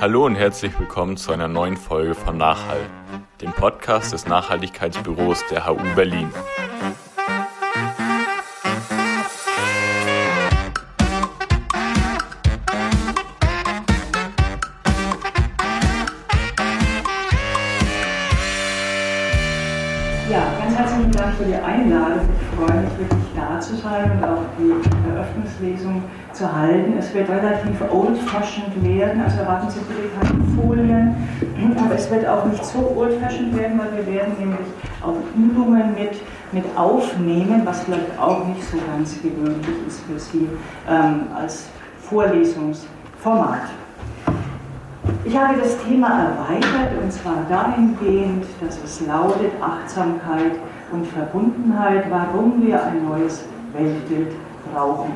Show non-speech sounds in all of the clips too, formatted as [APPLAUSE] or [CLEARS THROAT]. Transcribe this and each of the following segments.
Hallo und herzlich willkommen zu einer neuen Folge von Nachhall, dem Podcast des Nachhaltigkeitsbüros der HU Berlin. Ja, ganz herzlichen Dank für die Einladung. Ich freue mich wirklich da zu sein und auch zu halten. Es wird relativ old-fashioned werden, also erwarten Sie bitte keine Folien, aber es wird auch nicht so old-fashioned werden, weil wir werden nämlich auch Übungen mit, mit aufnehmen, was vielleicht auch nicht so ganz gewöhnlich ist für Sie ähm, als Vorlesungsformat. Ich habe das Thema erweitert und zwar dahingehend, dass es lautet Achtsamkeit und Verbundenheit, warum wir ein neues Weltbild brauchen.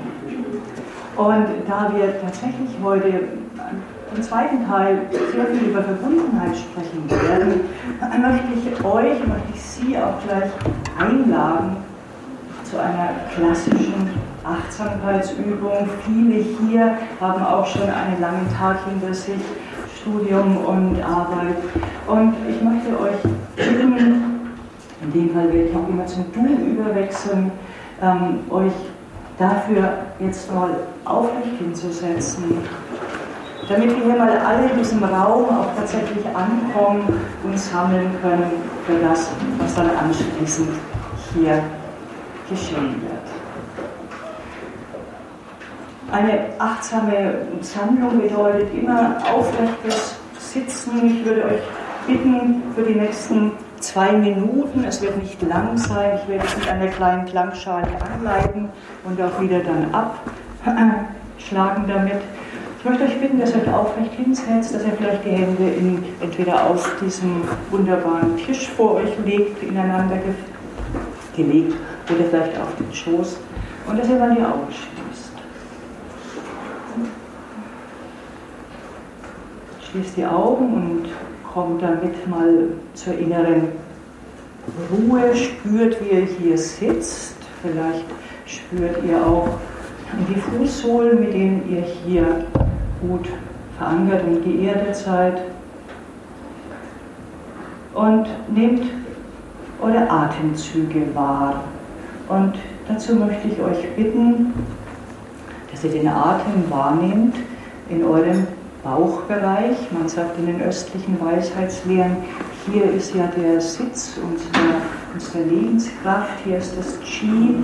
Und da wir tatsächlich heute im zweiten Teil sehr viel über Verbundenheit sprechen werden, möchte ich euch, möchte ich Sie auch gleich einladen zu einer klassischen Achtsamkeitsübung. Viele hier haben auch schon einen langen Tag hinter sich Studium und Arbeit. Und ich möchte euch bitten, in dem Fall werde ich auch immer zum Du überwechseln, ähm, euch dafür jetzt mal aufrecht hinzusetzen, damit wir hier mal alle in diesem Raum auch tatsächlich ankommen und sammeln können für das, was dann anschließend hier geschehen wird. Eine achtsame Sammlung bedeutet immer aufrechtes Sitzen. Ich würde euch bitten, für die nächsten zwei Minuten, es wird nicht lang sein, ich werde es mit einer kleinen Klangschale anleiten und auch wieder dann abschlagen damit. Ich möchte euch bitten, dass ihr euch aufrecht hinsetzt, dass ihr vielleicht die Hände in, entweder auf diesem wunderbaren Tisch vor euch legt, ineinander gelegt oder vielleicht auf den Schoß und dass ihr dann die Augen schließt. Schließt die Augen und kommt damit mal zur inneren Ruhe, spürt, wie ihr hier sitzt. Vielleicht spürt ihr auch die Fußsohlen, mit denen ihr hier gut verankert und geerdet seid. Und nehmt eure Atemzüge wahr. Und dazu möchte ich euch bitten, dass ihr den Atem wahrnehmt in eurem Bauchbereich. Man sagt in den östlichen Weisheitslehren, hier ist ja der Sitz unserer, unserer Lebenskraft, hier ist das Qi.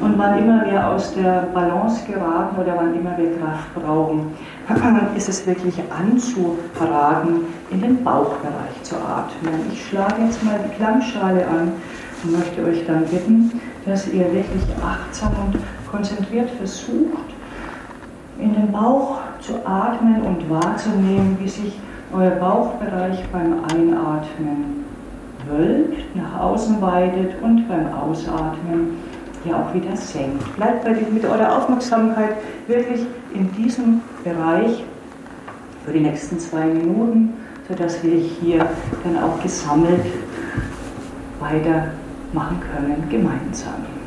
Und wann immer wir aus der Balance geraten oder wann immer wir Kraft brauchen, [CLEARS THROAT] ist es wirklich anzuraten, in den Bauchbereich zu atmen. Ich schlage jetzt mal die Klangschale an und möchte euch dann bitten, dass ihr wirklich achtsam und konzentriert versucht, in den Bauch zu atmen und wahrzunehmen, wie sich euer Bauchbereich beim Einatmen wölbt, nach außen weitet und beim Ausatmen ja auch wieder senkt. Bleibt bei, mit eurer Aufmerksamkeit wirklich in diesem Bereich für die nächsten zwei Minuten, sodass wir hier dann auch gesammelt weitermachen können gemeinsam.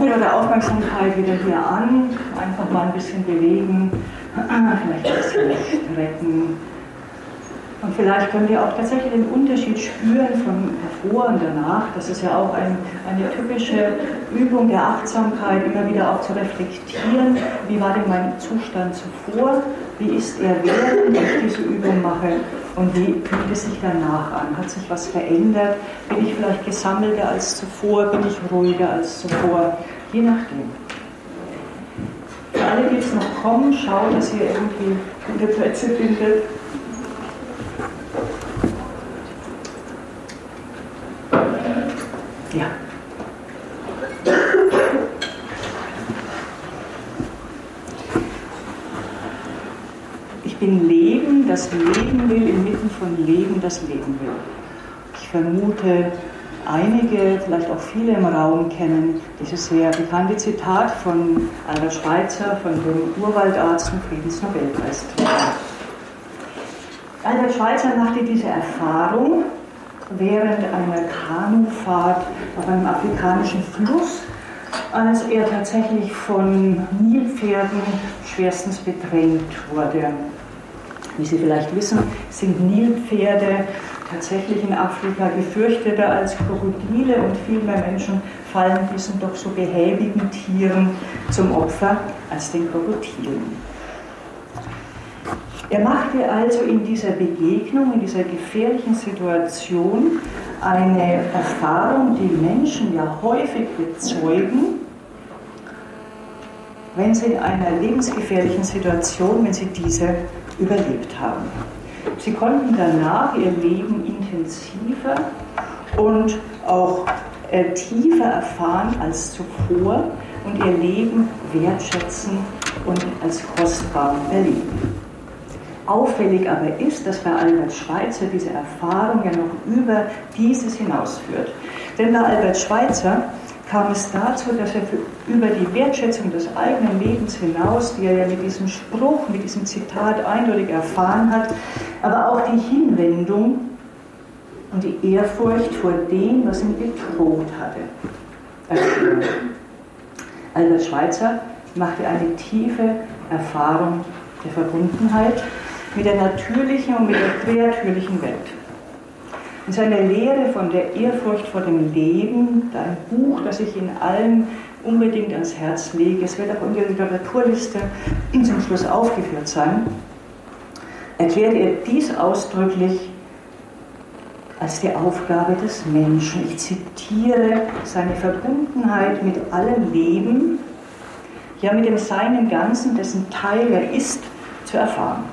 Kommt mit eurer Aufmerksamkeit wieder hier an, einfach mal ein bisschen bewegen, vielleicht ein bisschen strecken. Und vielleicht könnt ihr auch tatsächlich den Unterschied spüren von davor und danach. Das ist ja auch ein, eine typische Übung der Achtsamkeit, immer wieder auch zu reflektieren, wie war denn mein Zustand zuvor, wie ist er während ich diese Übung mache und wie fühlt es sich danach an? Hat sich was verändert? Bin ich vielleicht gesammelter als zuvor? Bin ich ruhiger als zuvor? Je nachdem. Für alle, die jetzt noch kommen, schaut, dass ihr irgendwie gute Plätze findet. Ja. Ich bin Leben, das Leben will, von Leben, das Leben will. Ich vermute, einige, vielleicht auch viele im Raum kennen dieses sehr bekannte Zitat von Albert Schweitzer, von dem Urwaldarzt und Friedensnobelpreisträger. Albert Schweitzer machte diese Erfahrung, während einer Kanufahrt auf einem afrikanischen Fluss, als er tatsächlich von Nilpferden schwerstens bedrängt wurde. Wie Sie vielleicht wissen, sind Nilpferde tatsächlich in Afrika gefürchteter als Krokodile und viel mehr Menschen fallen diesen doch so behäbigen Tieren zum Opfer als den Krokodilen. Er machte also in dieser Begegnung, in dieser gefährlichen Situation eine Erfahrung, die Menschen ja häufig bezeugen, wenn sie in einer lebensgefährlichen Situation, wenn sie diese überlebt haben. Sie konnten danach ihr Leben intensiver und auch äh, tiefer erfahren als zuvor und ihr Leben wertschätzen und als kostbar erleben. Auffällig aber ist, dass bei Albert Schweitzer diese Erfahrung ja noch über dieses hinausführt. Denn bei Albert Schweitzer kam es dazu, dass er über die Wertschätzung des eigenen Lebens hinaus, die er ja mit diesem Spruch, mit diesem Zitat eindeutig erfahren hat, aber auch die Hinwendung und die Ehrfurcht vor dem, was ihn bedroht hatte. Albert Schweitzer machte eine tiefe Erfahrung der Verbundenheit mit der natürlichen und mit der kreatürlichen Welt. In seiner Lehre von der Ehrfurcht vor dem Leben, ein Buch, das ich Ihnen allen unbedingt ans Herz lege, es wird auch in der Literaturliste zum Schluss aufgeführt sein, erklärt er dies ausdrücklich als die Aufgabe des Menschen. Ich zitiere seine Verbundenheit mit allem Leben, ja mit dem Seinen Ganzen, dessen Teil er ist, zu erfahren.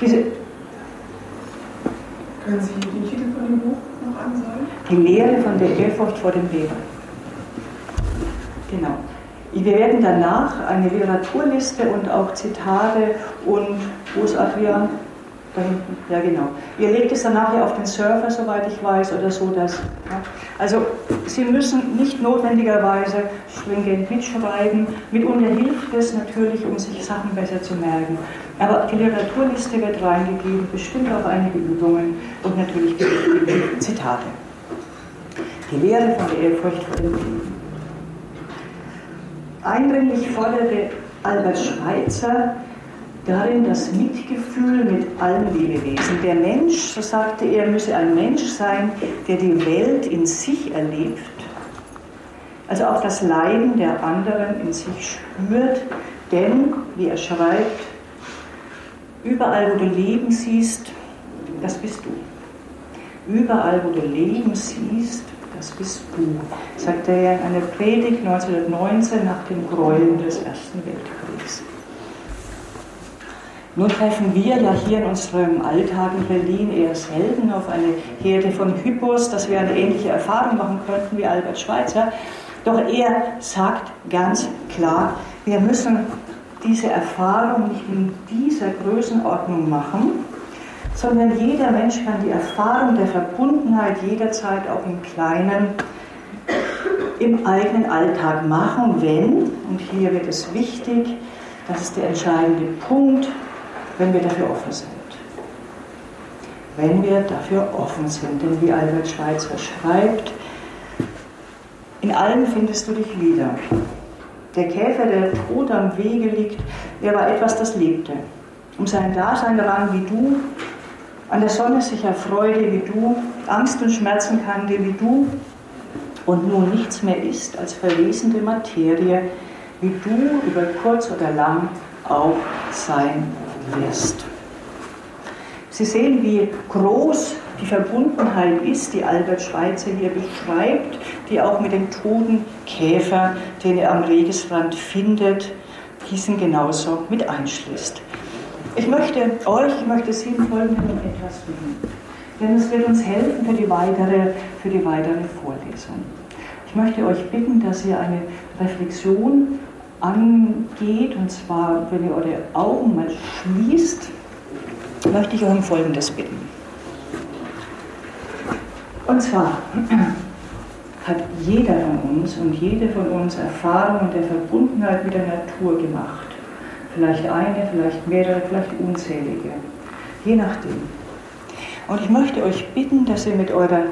Diese, Können Sie den Titel von dem Buch noch ansagen? Die Lehre von der Ehrfurcht vor dem Leben. Genau. Wir werden danach eine Literaturliste und auch Zitate und wo ist Adrian? Da hinten, ja genau. Ihr legt es dann nachher auf den Server, soweit ich weiß, oder so. Dass, ja. Also Sie müssen nicht notwendigerweise stringent mitschreiben. Mitunter hilft es natürlich, um sich Sachen besser zu merken. Aber die Literaturliste wird reingegeben, bestimmt auch einige Übungen und natürlich die Zitate. Die Lehre von der Ehrfurcht vor dem Leben. Eindringlich forderte Albert Schweitzer darin das Mitgefühl mit allen Lebewesen. Der Mensch, so sagte er, müsse ein Mensch sein, der die Welt in sich erlebt, also auch das Leiden der anderen in sich spürt, denn, wie er schreibt, überall, wo du Leben siehst, das bist du. Überall, wo du Leben siehst, das bist du, sagte er in einer Predigt 1919 nach den Gräueln des Ersten Weltkriegs. Nun treffen wir ja hier in unserem Alltag in Berlin eher selten auf eine Herde von Hypos, dass wir eine ähnliche Erfahrung machen könnten wie Albert Schweitzer. Doch er sagt ganz klar, wir müssen diese Erfahrung nicht in dieser Größenordnung machen, sondern jeder Mensch kann die Erfahrung der Verbundenheit jederzeit auch im Kleinen, im eigenen Alltag machen, wenn, und hier wird es wichtig, das ist der entscheidende Punkt, wenn wir dafür offen sind. Wenn wir dafür offen sind. Denn wie Albert Schweitzer schreibt, In allem findest du dich wieder. Der Käfer, der tot am Wege liegt, der war etwas, das lebte. Um sein Dasein daran wie du, an der Sonne sich erfreute wie du, Angst und Schmerzen kannte wie du und nun nichts mehr ist als verlesende Materie, wie du über kurz oder lang auch sein wirst. Sie sehen, wie groß die Verbundenheit ist, die Albert Schweitzer hier beschreibt, die auch mit dem toten Käfer, den er am Regesrand findet, diesen genauso mit einschließt. Ich möchte euch, ich möchte Sie im Folgenden etwas bitten, denn es wird uns helfen für die weitere, für die weitere Vorlesung. Ich möchte euch bitten, dass ihr eine Reflexion angeht, und zwar, wenn ihr eure Augen mal schließt, möchte ich euch um Folgendes bitten. Und zwar [CLEARS THROAT] hat jeder von uns und jede von uns Erfahrungen der Verbundenheit mit der Natur gemacht. Vielleicht eine, vielleicht mehrere, vielleicht unzählige. Je nachdem. Und ich möchte euch bitten, dass ihr mit eurer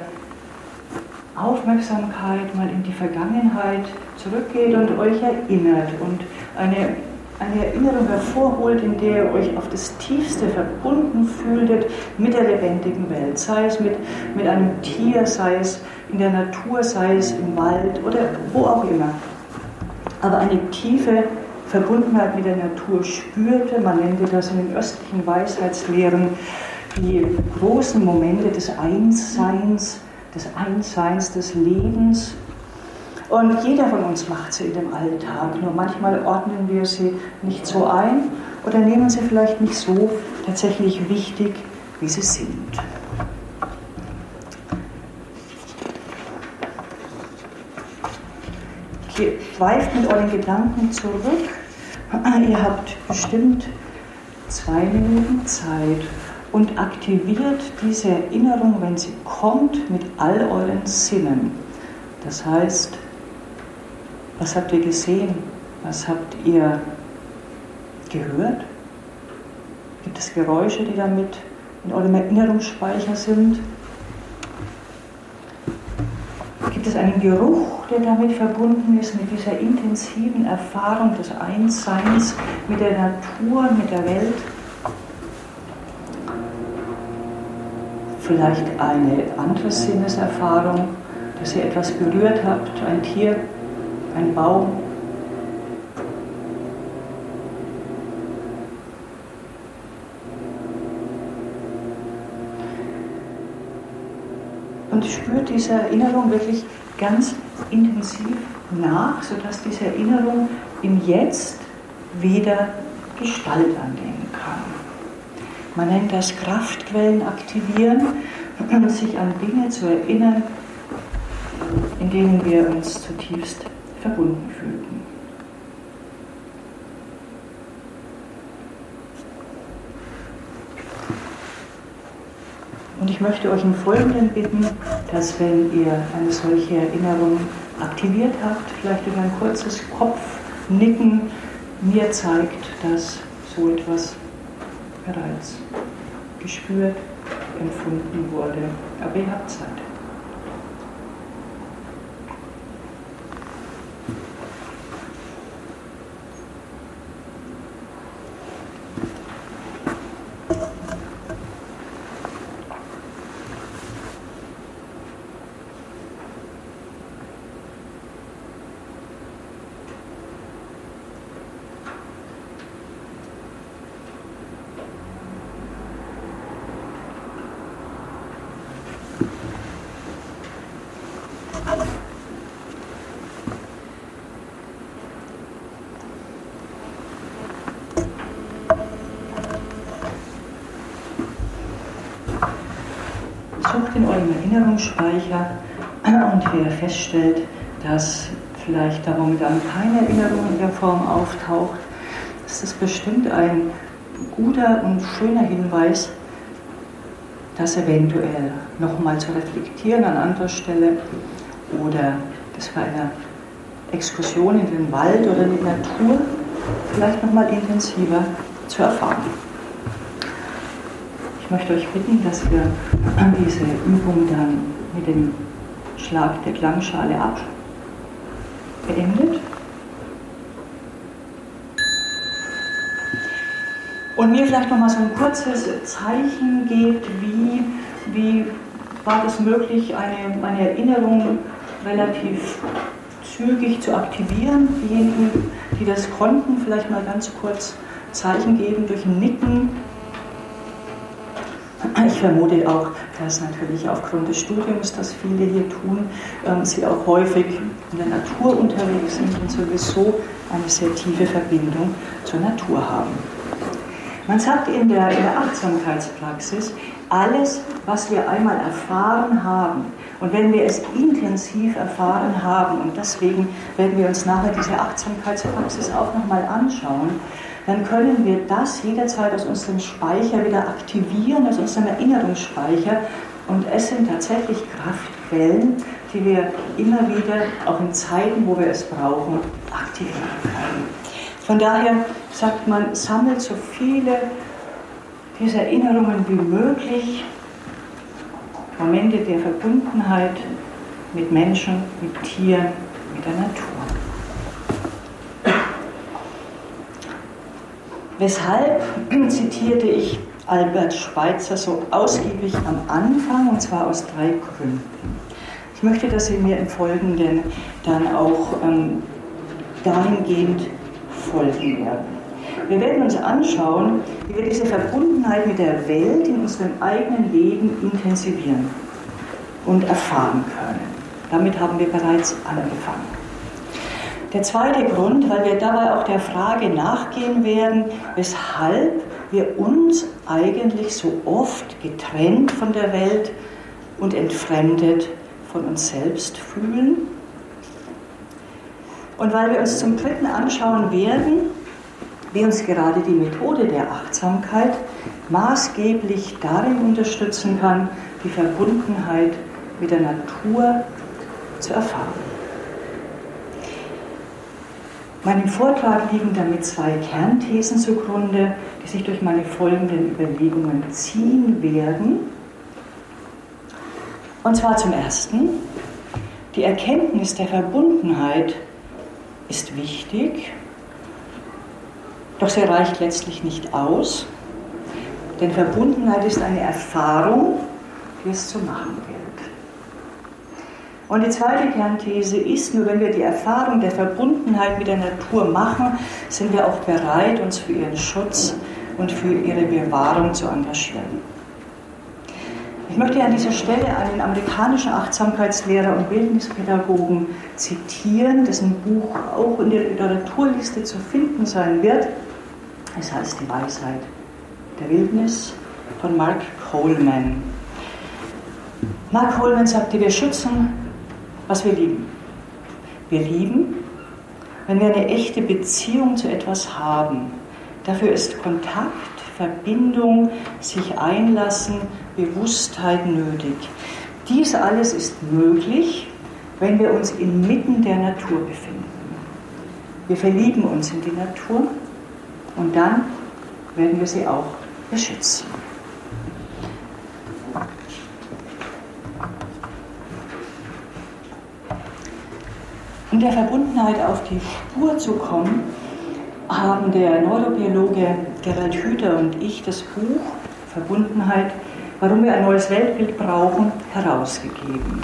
Aufmerksamkeit mal in die Vergangenheit zurückgeht und euch erinnert und eine, eine Erinnerung hervorholt, in der ihr euch auf das Tiefste verbunden fühltet mit der lebendigen Welt, sei es mit, mit einem Tier, sei es in der Natur, sei es im Wald oder wo auch immer. Aber eine tiefe Verbundenheit mit der Natur spürte, man nannte das in den östlichen Weisheitslehren die großen Momente des Einsseins, des Einsseins des Lebens. Und jeder von uns macht sie in dem Alltag, nur manchmal ordnen wir sie nicht so ein oder nehmen sie vielleicht nicht so tatsächlich wichtig, wie sie sind. Ihr schweift mit euren Gedanken zurück. [CLEARS THROAT] Ihr habt bestimmt zwei Minuten Zeit und aktiviert diese Erinnerung, wenn sie kommt, mit all euren Sinnen. Das heißt, was habt ihr gesehen? Was habt ihr gehört? Gibt es Geräusche, die damit in eurem Erinnerungsspeicher sind? Gibt es einen Geruch, der damit verbunden ist, mit dieser intensiven Erfahrung des Einsseins mit der Natur, mit der Welt? Vielleicht eine andere Sinneserfahrung, dass ihr etwas berührt habt, ein Tier, ein Baum. Und spürt diese Erinnerung wirklich ganz intensiv nach, sodass diese Erinnerung im Jetzt wieder Gestalt kann. Man nennt das Kraftquellen aktivieren, sich an Dinge zu erinnern, in denen wir uns zutiefst verbunden fühlten. Und ich möchte euch im Folgenden bitten, dass wenn ihr eine solche Erinnerung aktiviert habt, vielleicht über ein kurzes Kopfnicken mir zeigt, dass so etwas bereits gespürt, empfunden wurde. Aber ihr habt Zeit. Erinnerungsspeicher [CLEARS THROAT] und wer feststellt, dass vielleicht da momentan keine Erinnerung in der Form auftaucht, ist das bestimmt ein guter und schöner Hinweis, das eventuell nochmal zu reflektieren an anderer Stelle oder das bei einer Exkursion in den Wald oder in die Natur vielleicht nochmal intensiver zu erfahren. Ich möchte euch bitten, dass wir diese Übung dann mit dem Schlag der Klangschale beendet. Und mir vielleicht nochmal so ein kurzes Zeichen gibt, wie, wie war es möglich, eine, eine Erinnerung relativ zügig zu aktivieren. Diejenigen, die das konnten, vielleicht mal ganz kurz Zeichen geben durch ein Nicken. Ich vermute auch, dass natürlich aufgrund des Studiums, das viele hier tun, ähm, sie auch häufig in der Natur unterwegs sind und sowieso eine sehr tiefe Verbindung zur Natur haben. Man sagt in der, in der Achtsamkeitspraxis, alles, was wir einmal erfahren haben, und wenn wir es intensiv erfahren haben, und deswegen werden wir uns nachher diese Achtsamkeitspraxis auch nochmal anschauen, dann können wir das jederzeit aus unserem Speicher wieder aktivieren, aus unserem Erinnerungsspeicher. Und es sind tatsächlich Kraftquellen, die wir immer wieder, auch in Zeiten, wo wir es brauchen, aktivieren können. Von daher sagt man, sammelt so viele dieser Erinnerungen wie möglich, Momente der Verbundenheit mit Menschen, mit Tieren, mit der Natur. Weshalb [CLEARS THROAT] zitierte ich Albert Schweitzer so ausgiebig am Anfang, und zwar aus drei Gründen. Ich möchte, dass Sie mir im Folgenden dann auch ähm, dahingehend folgen werden. Wir werden uns anschauen, wie wir diese Verbundenheit mit der Welt in unserem eigenen Leben intensivieren und erfahren können. Damit haben wir bereits angefangen. Der zweite Grund, weil wir dabei auch der Frage nachgehen werden, weshalb wir uns eigentlich so oft getrennt von der Welt und entfremdet von uns selbst fühlen. Und weil wir uns zum Dritten anschauen werden, wie uns gerade die Methode der Achtsamkeit maßgeblich darin unterstützen kann, die Verbundenheit mit der Natur zu erfahren. Meinem Vortrag liegen damit zwei Kernthesen zugrunde, die sich durch meine folgenden Überlegungen ziehen werden. Und zwar zum Ersten, die Erkenntnis der Verbundenheit ist wichtig doch sie reicht letztlich nicht aus, denn Verbundenheit ist eine Erfahrung, die es zu machen gilt. Und die zweite Kernthese ist, nur wenn wir die Erfahrung der Verbundenheit mit der Natur machen, sind wir auch bereit, uns für ihren Schutz und für ihre Bewahrung zu engagieren. Ich möchte an dieser Stelle einen amerikanischen Achtsamkeitslehrer und Bildungspädagogen zitieren, dessen Buch auch in der Literaturliste zu finden sein wird. Es heißt die Weisheit der Wildnis von Mark Coleman. Mark Coleman sagte, wir schützen, was wir lieben. Wir lieben, wenn wir eine echte Beziehung zu etwas haben. Dafür ist Kontakt, Verbindung, sich einlassen, Bewusstheit nötig. Dies alles ist möglich, wenn wir uns inmitten der Natur befinden. Wir verlieben uns in die Natur, und dann werden wir sie auch beschützen. Um der Verbundenheit auf die Spur zu kommen, haben der Neurobiologe Gerald Hüther und ich das Buch Verbundenheit, warum wir ein neues Weltbild brauchen, herausgegeben.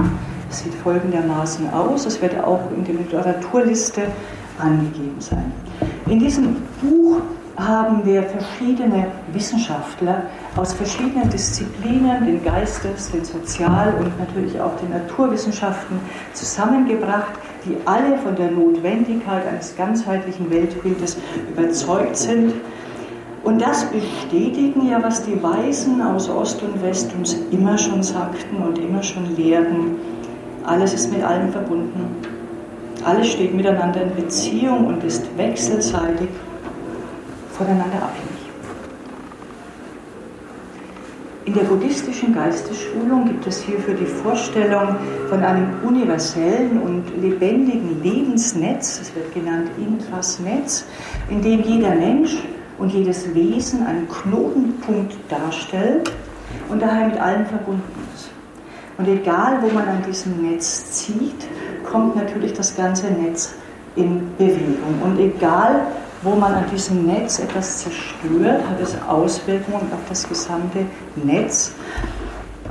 Es sieht folgendermaßen aus, es wird auch in der Literaturliste angegeben sein. In diesem Buch haben wir verschiedene Wissenschaftler aus verschiedenen Disziplinen, den Geistes-, den Sozial- und natürlich auch den Naturwissenschaften zusammengebracht, die alle von der Notwendigkeit eines ganzheitlichen Weltbildes überzeugt sind. Und das bestätigen ja, was die Weisen aus Ost und West uns immer schon sagten und immer schon lehrten. Alles ist mit allem verbunden. Alles steht miteinander in Beziehung und ist wechselseitig voneinander abhängig. In der buddhistischen Geistesschulung gibt es hierfür die Vorstellung von einem universellen und lebendigen Lebensnetz, es wird genannt Intrasnetz, in dem jeder Mensch und jedes Wesen einen Knotenpunkt darstellt und daher mit allem verbunden ist. Und egal, wo man an diesem Netz zieht, kommt natürlich das ganze Netz in Bewegung. Und egal, wo man an diesem Netz etwas zerstört, hat es Auswirkungen auf das gesamte Netz.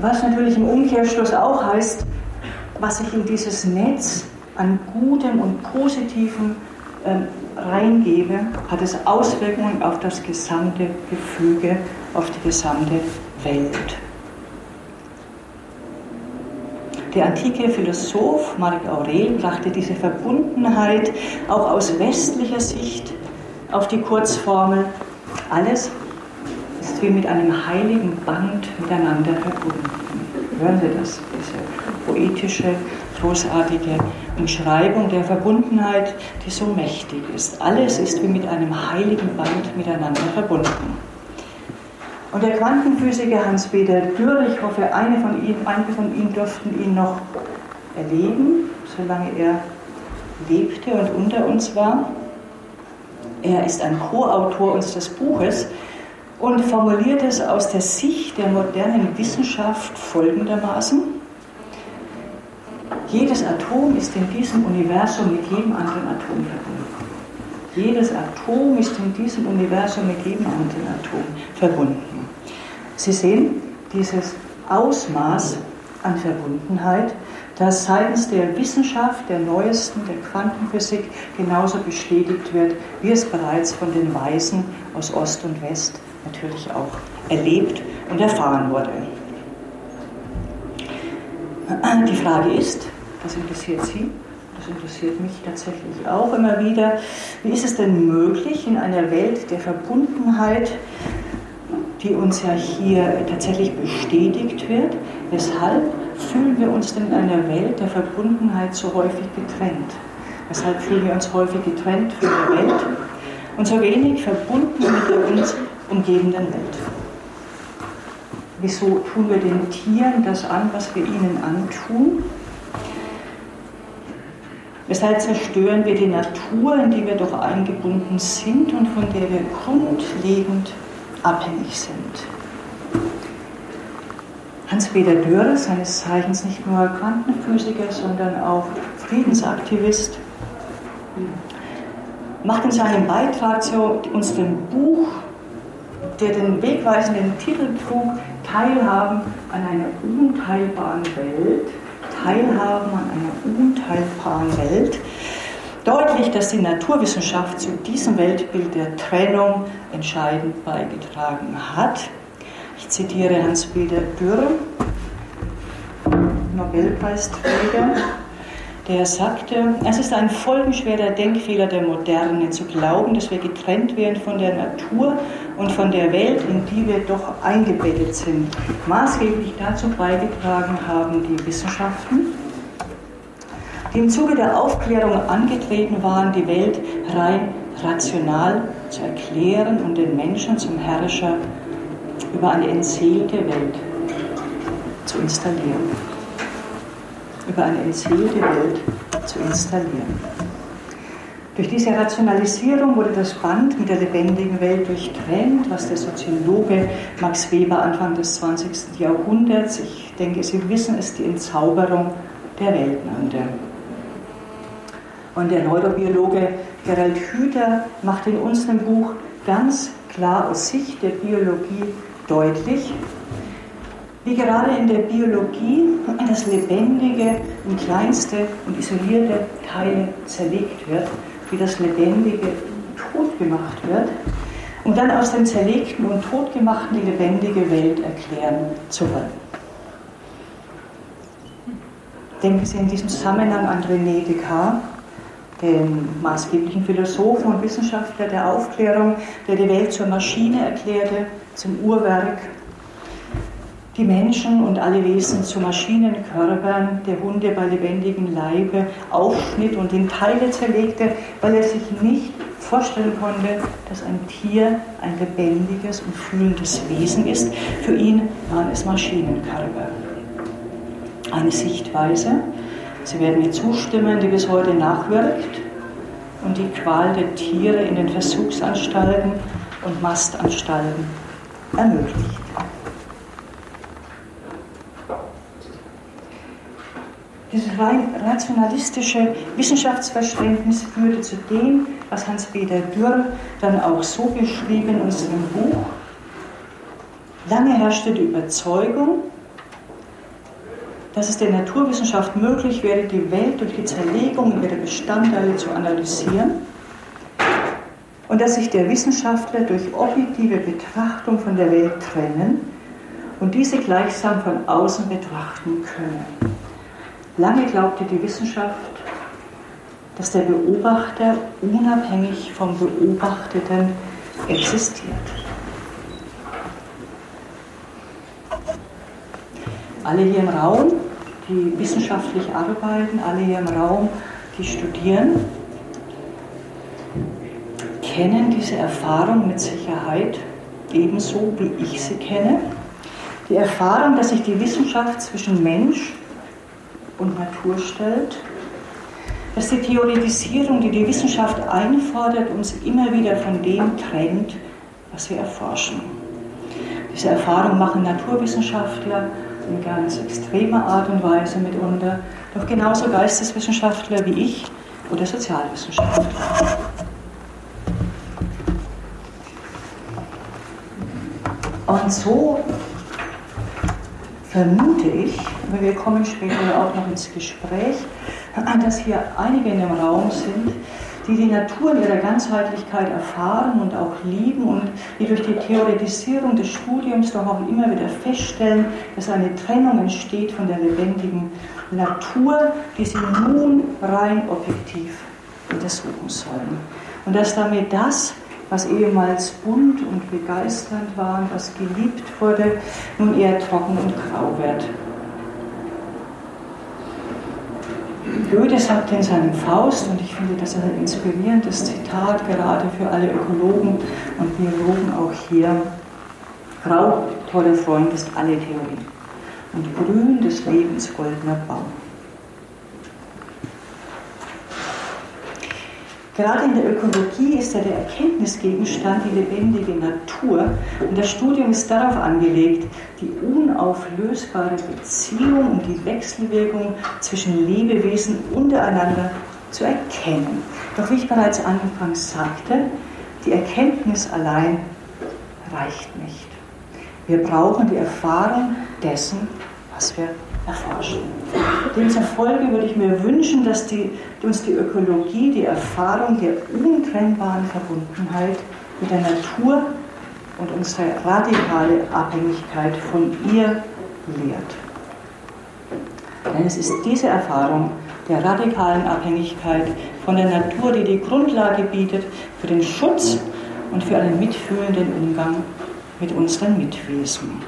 Was natürlich im Umkehrschluss auch heißt, was sich in dieses Netz an Gutem und Positivem ähm, reingebe, hat es Auswirkungen auf das gesamte Gefüge, auf die gesamte Welt. Der antike Philosoph Marc Aurel brachte diese Verbundenheit auch aus westlicher Sicht auf die Kurzformel, alles ist wie mit einem heiligen Band miteinander verbunden. Hören Sie das, diese poetische, großartige Umschreibung der Verbundenheit, die so mächtig ist. Alles ist wie mit einem heiligen Band miteinander verbunden. Und der Quantenphysiker Hans-Peter Dürr, ich hoffe, eine von Ihnen, einige von Ihnen durften ihn noch erleben, solange er lebte und unter uns war. Er ist ein Co-Autor unseres Buches und formuliert es aus der Sicht der modernen Wissenschaft folgendermaßen. Jedes Atom ist in diesem Universum mit jedem anderen Atom verbunden. Jedes Atom ist in diesem Universum mit jedem anderen Atom verbunden. Sie sehen dieses Ausmaß an Verbundenheit, das seitens der Wissenschaft, der neuesten, der Quantenphysik genauso bestätigt wird, wie es bereits von den Weisen aus Ost und West natürlich auch erlebt und erfahren wurde. Die Frage ist, das interessiert Sie, das interessiert mich tatsächlich auch immer wieder, wie ist es denn möglich in einer Welt der Verbundenheit, die uns ja hier tatsächlich bestätigt wird. Weshalb fühlen wir uns denn in einer Welt der Verbundenheit so häufig getrennt? Weshalb fühlen wir uns häufig getrennt von der Welt und so wenig verbunden mit der uns umgebenden Welt? Wieso tun wir den Tieren das an, was wir ihnen antun? Weshalb zerstören wir die Natur, in die wir doch eingebunden sind und von der wir grundlegend abhängig sind. Hans-Peter Dürr, seines Zeichens nicht nur Quantenphysiker, sondern auch Friedensaktivist, macht in seinem Beitrag zu unserem Buch, der den wegweisenden Titel trug, Teilhaben an einer unteilbaren Welt, Teilhaben an einer unteilbaren Welt, deutlich, dass die Naturwissenschaft zu diesem Weltbild der Trennung entscheidend beigetragen hat. Ich zitiere Hans-Peter Dürr, Nobelpreisträger, der sagte, es ist ein folgenschwerer Denkfehler der Moderne zu glauben, dass wir getrennt werden von der Natur und von der Welt, in die wir doch eingebettet sind. Maßgeblich dazu beigetragen haben die Wissenschaften, die im Zuge der Aufklärung angetreten waren, die Welt rein rational zu erklären und den Menschen zum Herrscher über eine entseelte Welt zu installieren. Über eine entseelte Welt zu installieren. Durch diese Rationalisierung wurde das Band mit der lebendigen Welt durchtrennt, was der Soziologe Max Weber Anfang des 20. Jahrhunderts, ich denke, Sie wissen es, die Entzauberung der Welt nannte. Und der Neurobiologe Gerald Hüther macht in unserem Buch ganz klar aus Sicht der Biologie deutlich, wie gerade in der Biologie das Lebendige in kleinste und isolierte Teile zerlegt wird, wie das Lebendige tot gemacht wird, um dann aus dem Zerlegten und Totgemachten die lebendige Welt erklären zu wollen. Denken Sie in diesem Zusammenhang an René Descartes, den maßgeblichen Philosophen und Wissenschaftler der Aufklärung, der die Welt zur Maschine erklärte, zum Uhrwerk, die Menschen und alle Wesen zu Maschinenkörpern, der Hunde bei lebendigem Leibe aufschnitt und in Teile zerlegte, weil er sich nicht vorstellen konnte, dass ein Tier ein lebendiges und fühlendes Wesen ist. Für ihn waren es Maschinenkörper. Eine Sichtweise, Sie werden mir zustimmen, die bis heute nachwirkt und die Qual der Tiere in den Versuchsanstalten und Mastanstalten ermöglicht. Dieses rein rationalistische Wissenschaftsverständnis führte zu dem, was Hans-Peter Dürr dann auch so beschrieben in seinem Buch. Lange herrschte die Überzeugung, dass es der Naturwissenschaft möglich wäre, die Welt durch die Zerlegung ihrer Bestandteile zu analysieren und dass sich der Wissenschaftler durch objektive Betrachtung von der Welt trennen und diese gleichsam von außen betrachten könne. Lange glaubte die Wissenschaft, dass der Beobachter unabhängig vom Beobachteten existiert. Alle hier im Raum, die wissenschaftlich arbeiten, alle hier im Raum, die studieren, kennen diese Erfahrung mit Sicherheit ebenso, wie ich sie kenne. Die Erfahrung, dass sich die Wissenschaft zwischen Mensch und Natur stellt, dass die Theoretisierung, die die Wissenschaft einfordert, uns immer wieder von dem trennt, was wir erforschen. Diese Erfahrung machen Naturwissenschaftler in ganz extremer Art und Weise mitunter, doch genauso Geisteswissenschaftler wie ich oder Sozialwissenschaftler. Und so vermute ich, aber wir kommen später auch noch ins Gespräch, dass hier einige in dem Raum sind, die die Natur in ihrer Ganzheitlichkeit erfahren und auch lieben und die durch die Theoretisierung des Studiums doch auch immer wieder feststellen, dass eine Trennung entsteht von der lebendigen Natur, die sie nun rein objektiv untersuchen sollen. Und dass damit das, was ehemals bunt und begeisternd war und was geliebt wurde, nun eher trocken und grau wird. Goethe sagte in seinem Faust, und ich finde das ein inspirierendes Zitat, gerade für alle Ökologen und Biologen auch hier, Grau, toller Freund, ist alle Theorie und grün des Lebens goldener Baum. Gerade in der Ökologie ist ja der Erkenntnisgegenstand die lebendige Natur und das Studium ist darauf angelegt, die unauflösbare Beziehung und die Wechselwirkung zwischen Lebewesen untereinander zu erkennen. Doch wie ich bereits anfangs sagte, die Erkenntnis allein reicht nicht. Wir brauchen die Erfahrung dessen, was wir erforschen. Demzufolge würde ich mir wünschen, dass die, uns die Ökologie die Erfahrung der untrennbaren Verbundenheit mit der Natur und unsere radikale Abhängigkeit von ihr lehrt. Denn es ist diese Erfahrung der radikalen Abhängigkeit von der Natur, die die Grundlage bietet für den Schutz und für einen mitfühlenden Umgang mit unseren Mitwesen.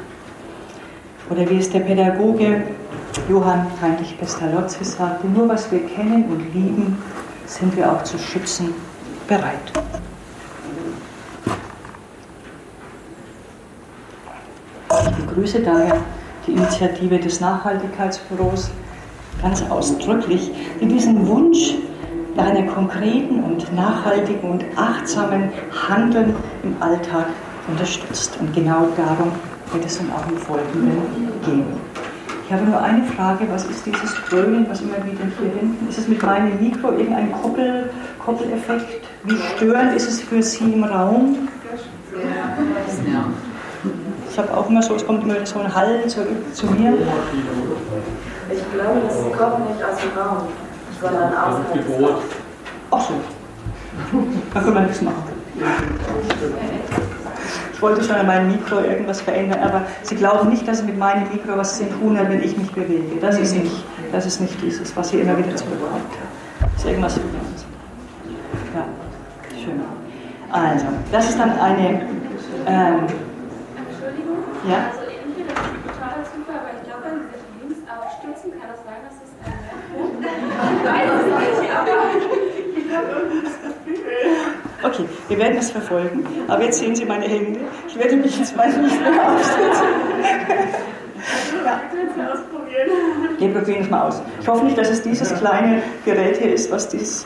Oder wie es der Pädagoge Johann Heinrich Pestalozzi sagte, nur was wir kennen und lieben, sind wir auch zu schützen bereit. Ich begrüße daher die Initiative des Nachhaltigkeitsbüros ganz ausdrücklich, die diesen Wunsch nach einer konkreten und nachhaltigen und achtsamen Handeln im Alltag unterstützt. Und genau darum wird es dann auch im Folgenden gehen. Ich habe nur eine Frage, was ist dieses Dröhnen, was immer wieder hier hinten, ist es mit meinem Mikro irgendein Koppel, Koppeleffekt? Wie störend ist es für Sie im Raum? Ich habe auch immer so, es kommt immer so ein Hall zurück zu mir. Ich glaube, das kommt nicht aus dem Raum, sondern außerhalb. Ach so. Da können wir nichts machen. Ich wollte schon an meinem Mikro irgendwas verändern, aber Sie glauben nicht, dass es mit meinem Mikro was zu tun hat, wenn ich mich bewege. Das ist nicht, das ist nicht dieses, was hier immer wieder zurückkommt. Das ist irgendwas Ja, schön. Also, das ist dann eine. Ähm, Entschuldigung? Ja? Also entweder das ist totaler Zufall, aber ich glaube, wenn Sie sich links abstützen, kann das sein, dass es ein [LAUGHS] Ich weiß es nicht, aber ich glaube, ist Okay, wir werden es verfolgen. Aber jetzt sehen Sie meine Hände. Ich werde mich jetzt mal nicht mehr aufsetzen. ja. Wir probieren es mal aus. Ich hoffe nicht, dass es dieses kleine Gerät hier ist, was dies.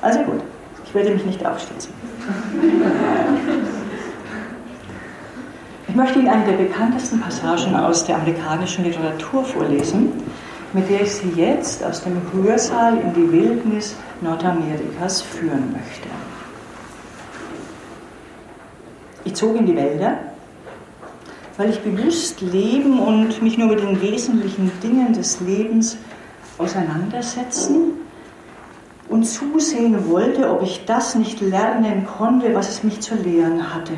Also gut, ich werde mich nicht aufstützen. Ich möchte Ihnen eine der bekanntesten Passagen aus der amerikanischen Literatur vorlesen, mit der ich Sie jetzt aus dem Hörsaal in die Wildnis Nordamerikas führen möchte. Ich zog in die Wälder, weil ich bewusst leben und mich nur mit den wesentlichen Dingen des Lebens auseinandersetzen und zusehen wollte, ob ich das nicht lernen konnte, was es mich zu lehren hatte,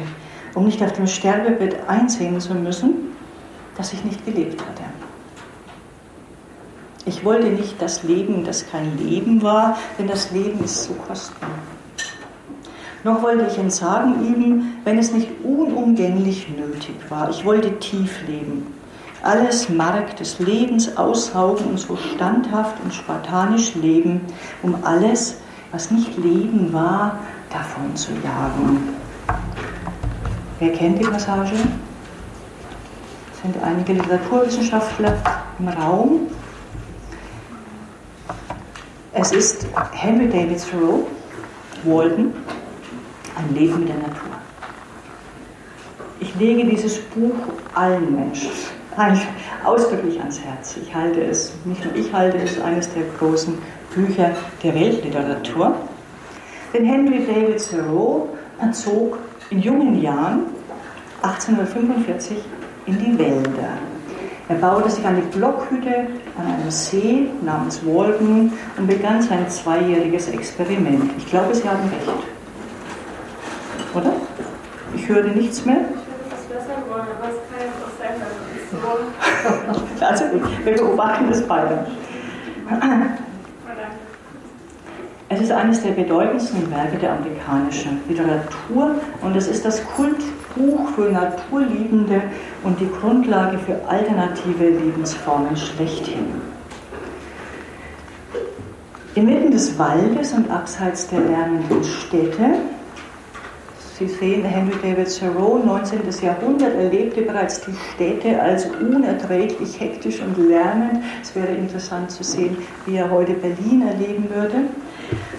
um nicht auf dem Sterbebett einsehen zu müssen, dass ich nicht gelebt hatte. Ich wollte nicht das Leben, das kein Leben war, denn das Leben ist so kostbar. Noch wollte ich Entsagen üben, wenn es nicht unumgänglich nötig war. Ich wollte tief leben, alles Mark des Lebens aussaugen und so standhaft und spartanisch leben, um alles, was nicht Leben war, davon zu jagen. Wer kennt die Passage? Es sind einige Literaturwissenschaftler im Raum. Es ist Henry David Thoreau, Walden, ein Leben mit der Natur. Ich lege dieses Buch allen Menschen ausdrücklich ans Herz. Ich halte es, nicht nur ich halte es, eines der großen Bücher der Weltliteratur. Denn Henry David Thoreau zog in jungen Jahren, 1845, in die Wälder. Er baute sich eine Blockhütte an einem See namens Walden und begann sein zweijähriges Experiment. Ich glaube, Sie haben recht. Höre nichts mehr. [LAUGHS] Also wir beobachten das beide. Es ist eines der bedeutendsten Werke der amerikanischen Literatur und es ist das Kultbuch für Naturliebende und die Grundlage für alternative Lebensformen schlechthin. Inmitten des Waldes und abseits der lärmenden Städte Sie sehen, Henry David Thoreau, 19. Jahrhundert, erlebte bereits die Städte als unerträglich hektisch und lärmend. Es wäre interessant zu sehen, wie er heute Berlin erleben würde.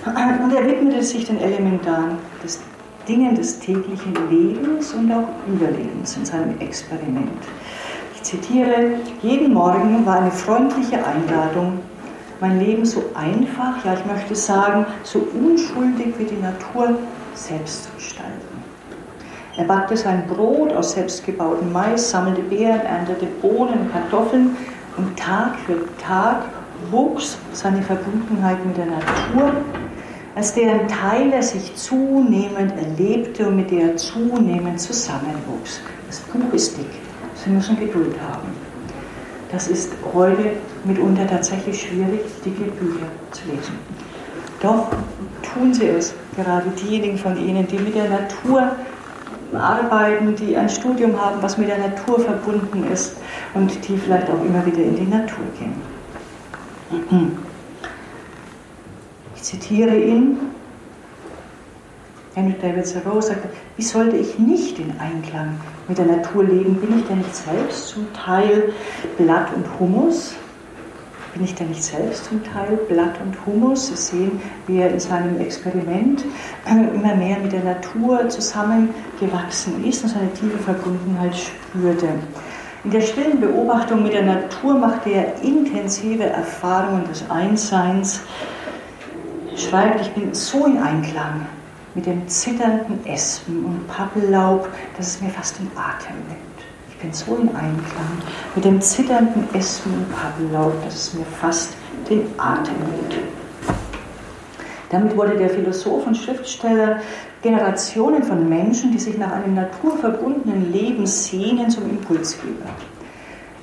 Und er widmete sich den elementaren des Dingen des täglichen Lebens und auch Überlebens in seinem Experiment. Ich zitiere, jeden Morgen war eine freundliche Einladung, mein Leben so einfach, ja ich möchte sagen, so unschuldig wie die Natur selbst zu gestalten. Er backte sein Brot aus selbstgebautem Mais, sammelte Beeren, erntete Bohnen Kartoffeln und Tag für Tag wuchs seine Verbundenheit mit der Natur, als deren Teil er sich zunehmend erlebte und mit der er zunehmend zusammenwuchs. Das Buch ist dick. Sie müssen Geduld haben. Das ist heute mitunter tatsächlich schwierig, dicke Bücher zu lesen. Doch tun sie es, gerade diejenigen von Ihnen, die mit der Natur arbeiten, die ein Studium haben, was mit der Natur verbunden ist und die vielleicht auch immer wieder in die Natur gehen. Ich zitiere ihn. Henry David Thoreau sagte, wie sollte ich nicht in Einklang mit der Natur leben? Bin ich denn nicht selbst zum Teil Blatt und Humus? Bin ich denn nicht selbst zum Teil Blatt und Humus? Sie sehen, wie er in seinem Experiment äh, immer mehr mit der Natur zusammengewachsen ist und seine tiefe Verbundenheit spürte. In der stillen Beobachtung mit der Natur machte er intensive Erfahrungen des Einsseins. Schreibt, ich bin so in Einklang mit dem zitternden Espen und Pappellaub, dass es mir fast den Atem nimmt in Einklang mit dem zitternden und Pappellaub, dass es mir fast den Atem nimmt. Damit wurde der Philosoph und Schriftsteller Generationen von Menschen, die sich nach einem naturverbundenen Leben sehnen, zum Impulsgeber.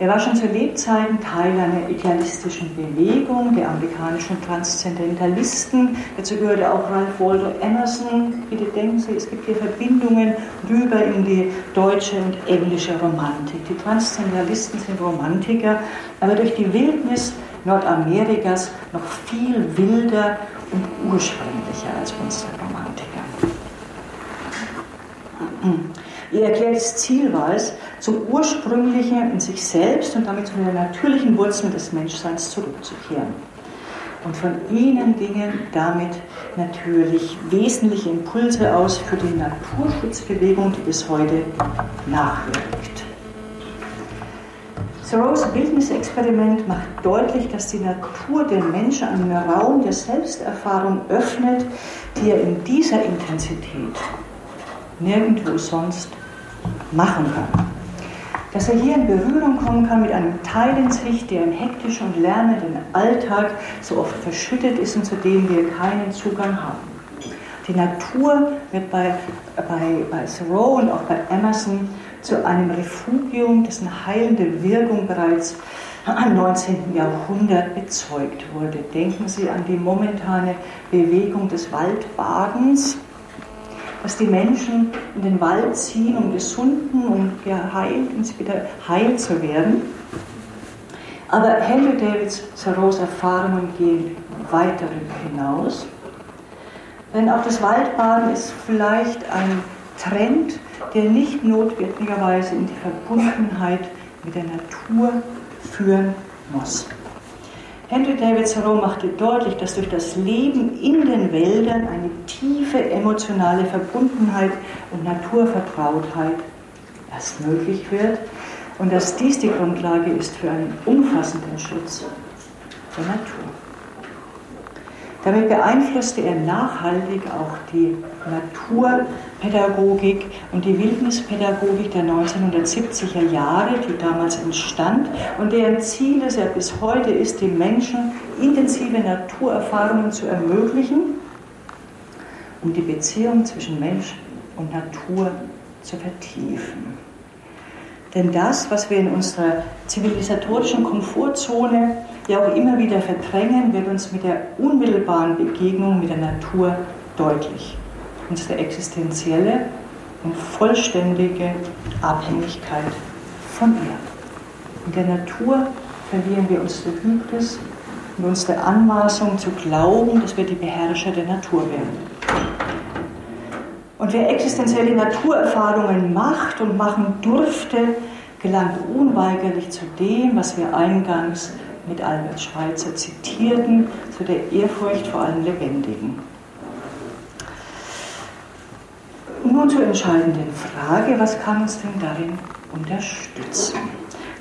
Er war schon zu Lebzeiten Teil einer idealistischen Bewegung, der amerikanischen Transzendentalisten. Dazu gehörte auch Ralph Waldo Emerson. Bitte denken Sie, es gibt hier Verbindungen rüber in die deutsche und englische Romantik. Die Transzendentalisten sind Romantiker, aber durch die Wildnis Nordamerikas noch viel wilder und ursprünglicher als unsere Romantiker. Ihr erklärtes Ziel war es, zum Ursprünglichen in sich selbst und damit zu den natürlichen Wurzeln des Menschseins zurückzukehren. Und von ihnen gingen damit natürlich wesentliche Impulse aus für die Naturschutzbewegung, die bis heute nachwirkt. Thoreaus Bildnisexperiment macht deutlich, dass die Natur den Menschen einen Raum der Selbsterfahrung öffnet, die er in dieser Intensität nirgendwo sonst machen kann. Dass er hier in Berührung kommen kann mit einem Teil in sich, der im hektischen und lernenden Alltag so oft verschüttet ist und zu dem wir keinen Zugang haben. Die Natur wird bei, bei, bei Thoreau und auch bei Emerson zu einem Refugium, dessen heilende Wirkung bereits im 19. Jahrhundert bezeugt wurde. Denken Sie an die momentane Bewegung des Waldbadens, dass die Menschen in den Wald ziehen, um gesunden und geheilt, um wieder heil zu werden. Aber Henry Davids Thoreaus Erfahrungen gehen weiter hinaus. Denn auch das Waldbaden ist vielleicht ein Trend, der nicht notwendigerweise in die Verbundenheit mit der Natur führen muss. Henry David Thoreau machte deutlich, dass durch das Leben in den Wäldern eine tiefe emotionale Verbundenheit und Naturvertrautheit erst möglich wird und dass dies die Grundlage ist für einen umfassenden Schutz der Natur. Damit beeinflusste er nachhaltig auch die Naturpädagogik und die Wildnispädagogik der 1970er Jahre, die damals entstand und deren Ziel es ja bis heute ist, den Menschen intensive Naturerfahrungen zu ermöglichen, um die Beziehung zwischen Mensch und Natur zu vertiefen. Denn das, was wir in unserer zivilisatorischen Komfortzone ja auch immer wieder verdrängen, wird uns mit der unmittelbaren Begegnung mit der Natur deutlich. Unsere existenzielle und vollständige Abhängigkeit von ihr. In der Natur verlieren wir unsere Hybris und unsere Anmaßung zu glauben, dass wir die Beherrscher der Natur werden. Und wer existenzielle Naturerfahrungen macht und machen durfte, gelangt unweigerlich zu dem, was wir eingangs mit Albert Schweitzer zitierten, zu der Ehrfurcht vor allem Lebendigen. Nun zur entscheidenden Frage, was kann uns denn darin unterstützen?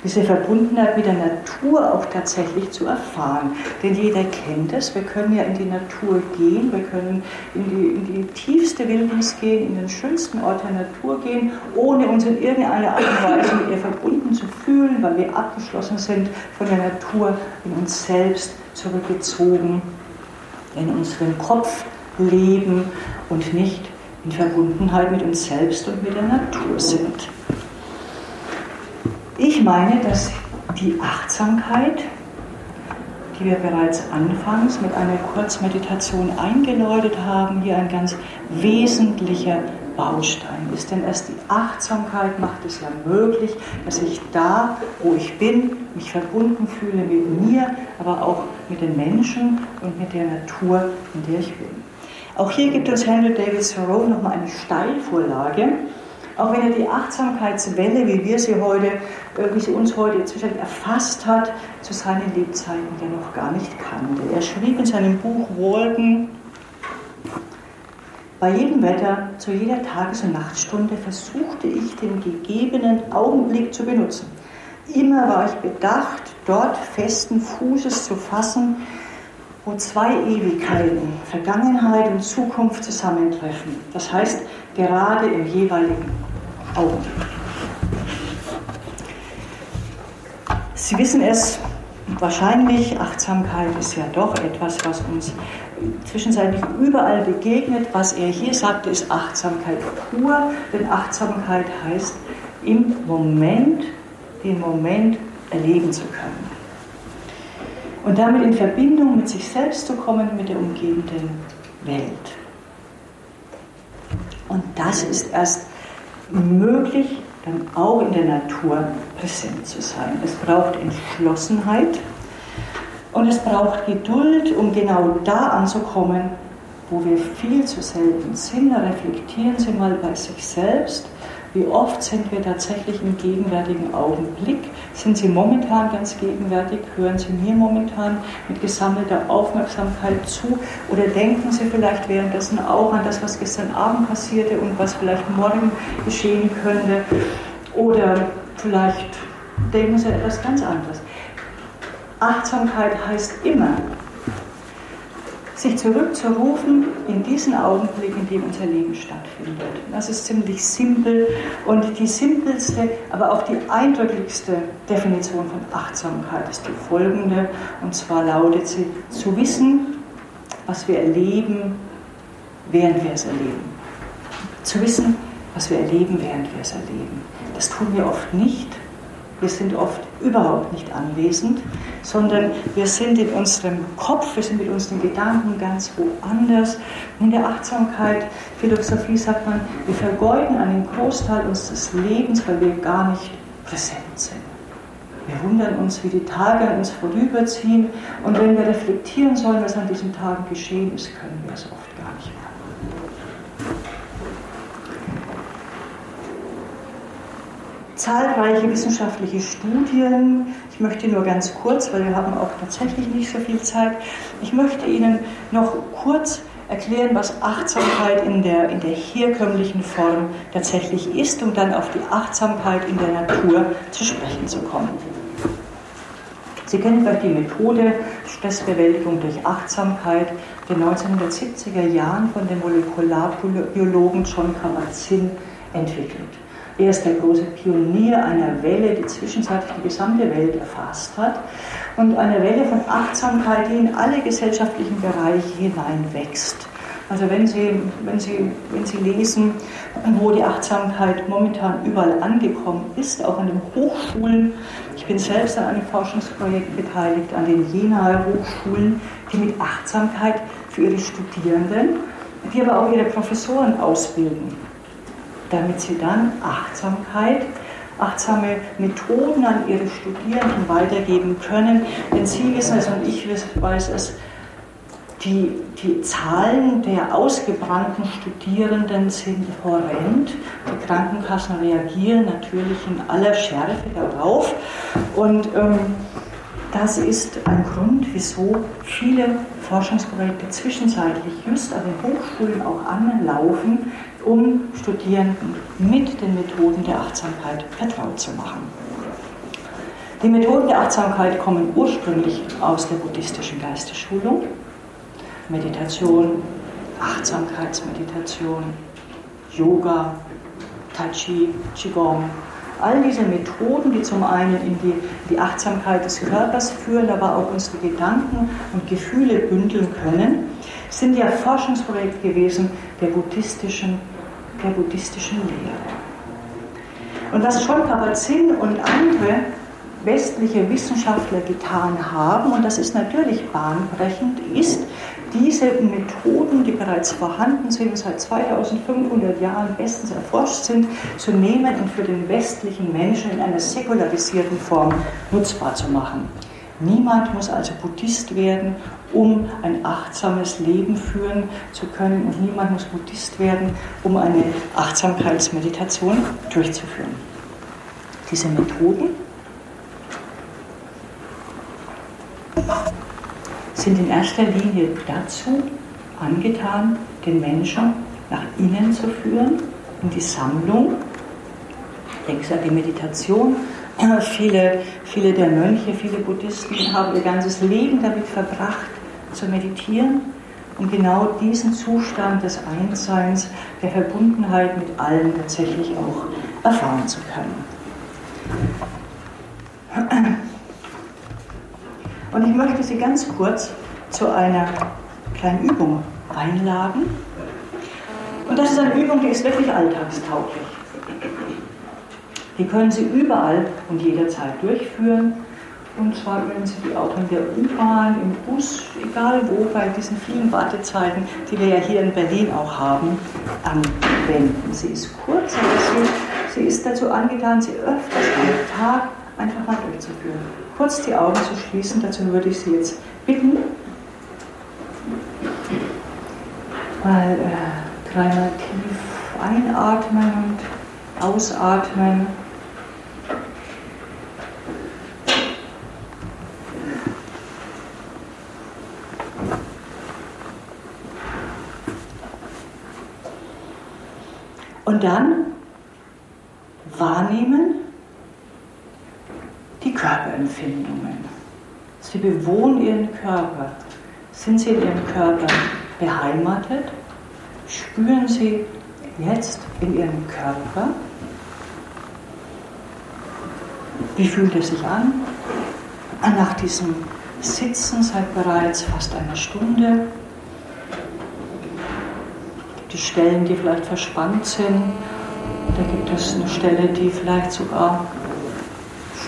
diese Verbundenheit mit der Natur auch tatsächlich zu erfahren. Denn jeder kennt es, wir können ja in die Natur gehen, wir können in die, in die tiefste Wildnis gehen, in den schönsten Ort der Natur gehen, ohne uns in irgendeiner Art und Weise mit ihr verbunden zu fühlen, weil wir abgeschlossen sind von der Natur, in uns selbst zurückgezogen, in unserem Kopf leben und nicht in Verbundenheit mit uns selbst und mit der Natur sind. Ich meine, dass die Achtsamkeit, die wir bereits anfangs mit einer Kurzmeditation eingeläutet haben, hier ein ganz wesentlicher Baustein ist. Denn erst die Achtsamkeit macht es ja möglich, dass ich da, wo ich bin, mich verbunden fühle mit mir, aber auch mit den Menschen und mit der Natur, in der ich bin. Auch hier gibt uns Henry David Thoreau nochmal eine Steilvorlage auch wenn er die Achtsamkeitswelle, wie wir sie heute, wie sie uns heute inzwischen erfasst hat, zu seinen Lebzeiten ja noch gar nicht kannte. Er schrieb in seinem Buch Wolken, bei jedem Wetter, zu jeder Tages- und Nachtstunde versuchte ich den gegebenen Augenblick zu benutzen. Immer war ich bedacht, dort festen Fußes zu fassen, wo zwei Ewigkeiten, Vergangenheit und Zukunft zusammentreffen. Das heißt, gerade im jeweiligen Augenblick. Sie wissen es wahrscheinlich, Achtsamkeit ist ja doch etwas, was uns zwischenzeitlich überall begegnet. Was er hier sagte, ist Achtsamkeit pur, denn Achtsamkeit heißt, im Moment den Moment erleben zu können. Und damit in Verbindung mit sich selbst zu kommen, mit der umgebenden Welt. Und das ist erst möglich, dann auch in der Natur präsent zu sein. Es braucht Entschlossenheit und es braucht Geduld, um genau da anzukommen, wo wir viel zu selten sind. Reflektieren Sie mal bei sich selbst wie oft sind wir tatsächlich im gegenwärtigen Augenblick? Sind Sie momentan ganz gegenwärtig? Hören Sie mir momentan mit gesammelter Aufmerksamkeit zu? Oder denken Sie vielleicht währenddessen auch an das, was gestern Abend passierte und was vielleicht morgen geschehen könnte? Oder vielleicht denken Sie etwas ganz anderes. Achtsamkeit heißt immer, sich zurückzurufen in diesen Augenblick, in dem unser Leben stattfindet. Das ist ziemlich simpel und die simpelste, aber auch die eindrücklichste Definition von Achtsamkeit ist die folgende, und zwar lautet sie, zu wissen, was wir erleben, während wir es erleben. Zu wissen, was wir erleben, während wir es erleben. Das tun wir oft nicht wir sind oft überhaupt nicht anwesend, sondern wir sind in unserem Kopf, wir sind mit unseren Gedanken ganz woanders. In der Achtsamkeit, Philosophie sagt man, wir vergeuden einen Großteil unseres Lebens, weil wir gar nicht präsent sind. Wir wundern uns, wie die Tage an uns vorüberziehen und wenn wir reflektieren sollen, was an diesen Tagen geschehen ist, können wir es oft gar nicht mehr. zahlreiche wissenschaftliche Studien. Ich möchte nur ganz kurz, weil wir haben auch tatsächlich nicht so viel Zeit, ich möchte Ihnen noch kurz erklären, was Achtsamkeit in der, in der herkömmlichen Form tatsächlich ist, um dann auf die Achtsamkeit in der Natur zu sprechen zu kommen. Sie kennen vielleicht die Methode Stressbewältigung durch Achtsamkeit der 1970er Jahren von dem Molekularbiologen John Kabat-Zinn entwickelt. Er ist der große Pionier einer Welle, die zwischenzeitlich die gesamte Welt erfasst hat und eine Welle von Achtsamkeit, die in alle gesellschaftlichen Bereiche hineinwächst. Also wenn Sie, wenn, Sie, wenn Sie lesen, wo die Achtsamkeit momentan überall angekommen ist, auch an den Hochschulen. Ich bin selbst an einem Forschungsprojekt beteiligt, an den Jenaer Hochschulen, die mit Achtsamkeit für ihre Studierenden, die aber auch ihre Professoren ausbilden damit sie dann Achtsamkeit, achtsame Methoden an ihre Studierenden weitergeben können. Denn Sie wissen es und ich weiß es, die, die Zahlen der ausgebrannten Studierenden sind horrend. Die Krankenkassen reagieren natürlich in aller Schärfe darauf. Und ähm, das ist ein Grund, wieso viele Forschungsprojekte zwischenzeitlich just an den Hochschulen auch anlaufen, um Studierenden mit den Methoden der Achtsamkeit vertraut zu machen. Die Methoden der Achtsamkeit kommen ursprünglich aus der buddhistischen Geistesschulung. Meditation, Achtsamkeitsmeditation, Yoga, Tai Chi, Qigong. All diese Methoden, die zum einen in die, die Achtsamkeit des Körpers führen, aber auch unsere Gedanken und Gefühle bündeln können, sind ja Forschungsprojekte gewesen der buddhistischen, der buddhistischen Lehre. Und was schon Kabat-Zinn und andere westliche Wissenschaftler getan haben, und das ist natürlich bahnbrechend, ist, diese Methoden, die bereits vorhanden sind, seit 2500 Jahren bestens erforscht sind, zu nehmen und für den westlichen Menschen in einer säkularisierten Form nutzbar zu machen. Niemand muss also Buddhist werden, um ein achtsames Leben führen zu können und niemand muss Buddhist werden, um eine Achtsamkeitsmeditation durchzuführen. Diese Methoden sind in erster Linie dazu angetan, den Menschen nach innen zu führen, in die Sammlung. Denken Sie an die Meditation, Viele, viele der Mönche, viele Buddhisten haben ihr ganzes Leben damit verbracht, zu meditieren, um genau diesen Zustand des Einsseins, der Verbundenheit mit allen tatsächlich auch erfahren zu können. Und ich möchte Sie ganz kurz zu einer kleinen Übung einladen. Und das ist eine Übung, die ist wirklich alltagstauglich. Die können Sie überall und jederzeit durchführen. Und zwar können Sie die auch in der U-Bahn, im Bus, egal wo, bei diesen vielen Wartezeiten, die wir ja hier in Berlin auch haben, anwenden. Sie ist kurz, aber sie, sie ist dazu angetan, sie öfters am Tag einfach mal durchzuführen. Kurz die Augen zu schließen, dazu würde ich Sie jetzt bitten, mal äh, dreimal tief einatmen und ausatmen. Und dann wahrnehmen, Körperempfindungen. Sie bewohnen ihren Körper. Sind Sie in Ihrem Körper beheimatet? Spüren Sie jetzt in Ihrem Körper? Wie fühlt es sich an? Nach diesem Sitzen seit bereits fast einer Stunde. Die Stellen, die vielleicht verspannt sind, da gibt es eine Stelle, die vielleicht sogar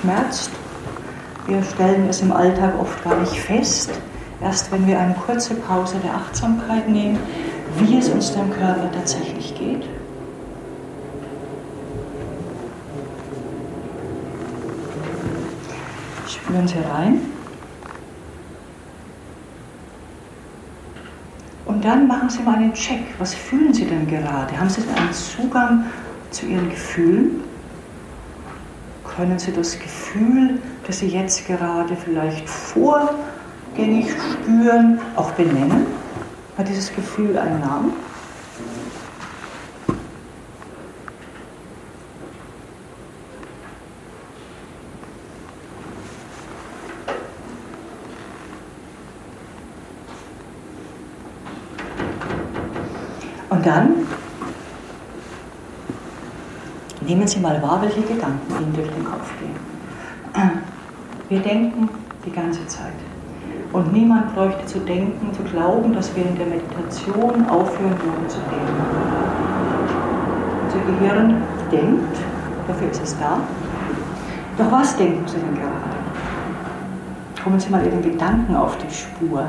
schmerzt. Wir stellen es im Alltag oft gar nicht fest, erst wenn wir eine kurze Pause der Achtsamkeit nehmen, wie es uns dem Körper tatsächlich geht. Spüren Sie rein. Und dann machen Sie mal einen Check. Was fühlen Sie denn gerade? Haben Sie einen Zugang zu Ihren Gefühlen? Können Sie das Gefühl, das Sie jetzt gerade vielleicht vorgängig spüren, auch benennen? Hat dieses Gefühl einen Namen? Und dann nehmen Sie mal wahr, welche Gedanken Ihnen durch den Kopf gehen. Wir denken die ganze Zeit. Und niemand bräuchte zu denken, zu glauben, dass wir in der Meditation aufhören würden zu denken. Unser Gehirn denkt, dafür ist es da. Doch was denken Sie denn gerade? Kommen Sie mal Ihren Gedanken auf die Spur.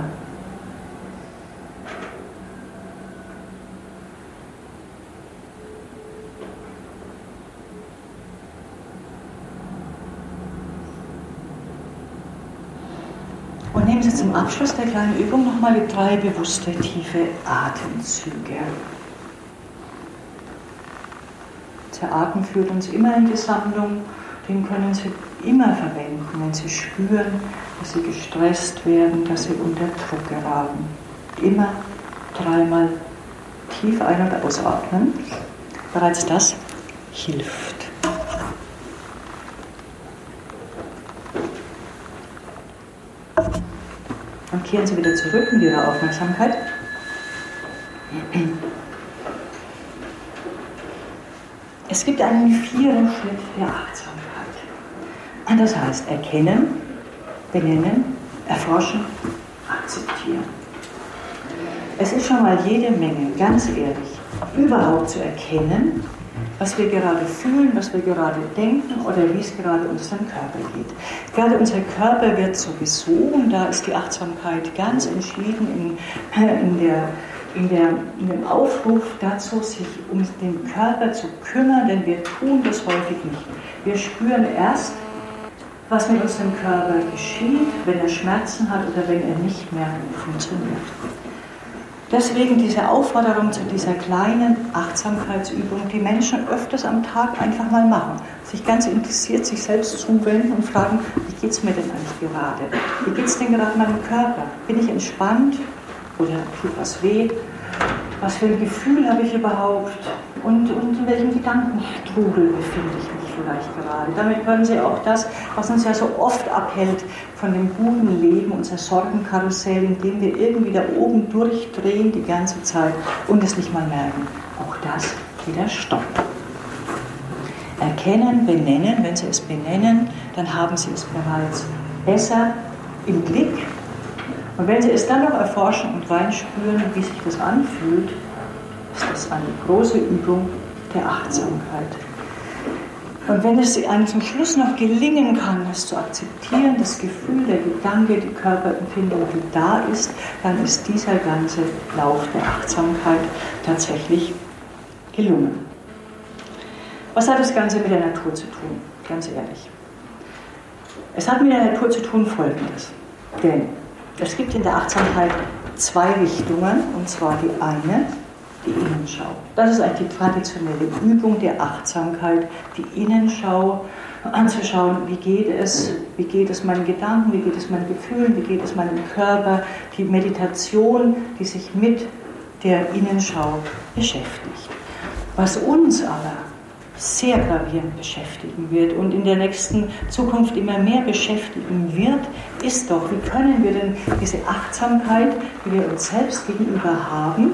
Und nehmen Sie zum Abschluss der kleinen Übung nochmal drei bewusste, tiefe Atemzüge. Der Atem führt uns immer in die Sammlung, den können Sie immer verwenden, wenn Sie spüren, dass Sie gestresst werden, dass Sie unter Druck geraten. Immer dreimal tief ein- und ausatmen. Bereits das hilft. Und kehren Sie wieder zurück mit Ihrer Aufmerksamkeit. Es gibt einen vierten Schritt der Achtsamkeit. Das heißt erkennen, benennen, erforschen, akzeptieren. Es ist schon mal jede Menge, ganz ehrlich, überhaupt zu erkennen, was wir gerade fühlen, was wir gerade denken oder wie es gerade unserem Körper geht. Gerade unser Körper wird so gesogen, da ist die Achtsamkeit ganz entschieden in, in, der, in, der, in dem Aufruf dazu, sich um den Körper zu kümmern, denn wir tun das häufig nicht. Wir spüren erst, was mit unserem Körper geschieht, wenn er Schmerzen hat oder wenn er nicht mehr funktioniert. Deswegen diese Aufforderung zu dieser kleinen Achtsamkeitsübung, die Menschen öfters am Tag einfach mal machen. Sich ganz interessiert, sich selbst zuwenden und fragen, wie geht es mir denn eigentlich gerade? Wie geht es denn gerade meinem Körper? Bin ich entspannt oder tut was weh? Was für ein Gefühl habe ich überhaupt? Und, und in welchem Gedankenstrudel befinde ich mich vielleicht gerade? Damit können Sie auch das, was uns ja so oft abhält von dem guten Leben, unser Sorgenkarussell, in dem wir irgendwie da oben durchdrehen die ganze Zeit und es nicht mal merken, auch das wieder stoppen. Erkennen, benennen, wenn Sie es benennen, dann haben Sie es bereits besser im Blick und wenn Sie es dann noch erforschen und reinspüren, wie sich das anfühlt, ist das eine große Übung der Achtsamkeit. Und wenn es einem zum Schluss noch gelingen kann, es zu akzeptieren, das Gefühl, der Gedanke, die Körperempfindung, die da ist, dann ist dieser ganze Lauf der Achtsamkeit tatsächlich gelungen. Was hat das Ganze mit der Natur zu tun? Ganz ehrlich. Es hat mit der Natur zu tun Folgendes. Denn es gibt in der Achtsamkeit zwei Richtungen, und zwar die eine, die Innenschau. Das ist eigentlich die traditionelle Übung der Achtsamkeit, die Innenschau anzuschauen, wie geht es, wie geht es meinen Gedanken, wie geht es meinen Gefühlen, wie geht es meinem Körper, die Meditation, die sich mit der Innenschau beschäftigt. Was uns aber sehr gravierend beschäftigen wird und in der nächsten Zukunft immer mehr beschäftigen wird, ist doch, wie können wir denn diese Achtsamkeit, die wir uns selbst gegenüber haben,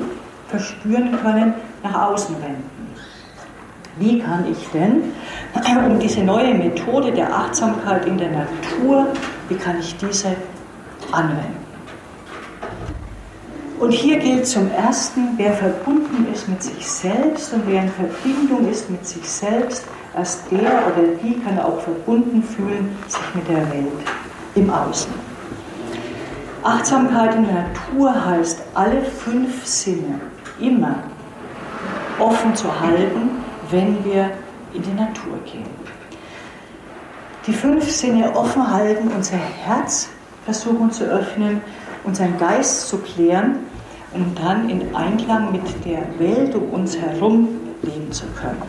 verspüren können, nach außen wenden. Wie kann ich denn um diese neue Methode der Achtsamkeit in der Natur, wie kann ich diese anwenden? Und hier gilt zum Ersten, wer verbunden ist mit sich selbst und wer in Verbindung ist mit sich selbst, erst der oder die kann auch verbunden fühlen sich mit der Welt im Außen. Achtsamkeit in der Natur heißt, alle fünf Sinne immer offen zu halten, wenn wir in die Natur gehen. Die fünf Sinne offen halten, unser Herz versuchen zu öffnen, unseren Geist zu klären, um dann in Einklang mit der Welt um uns herum leben zu können.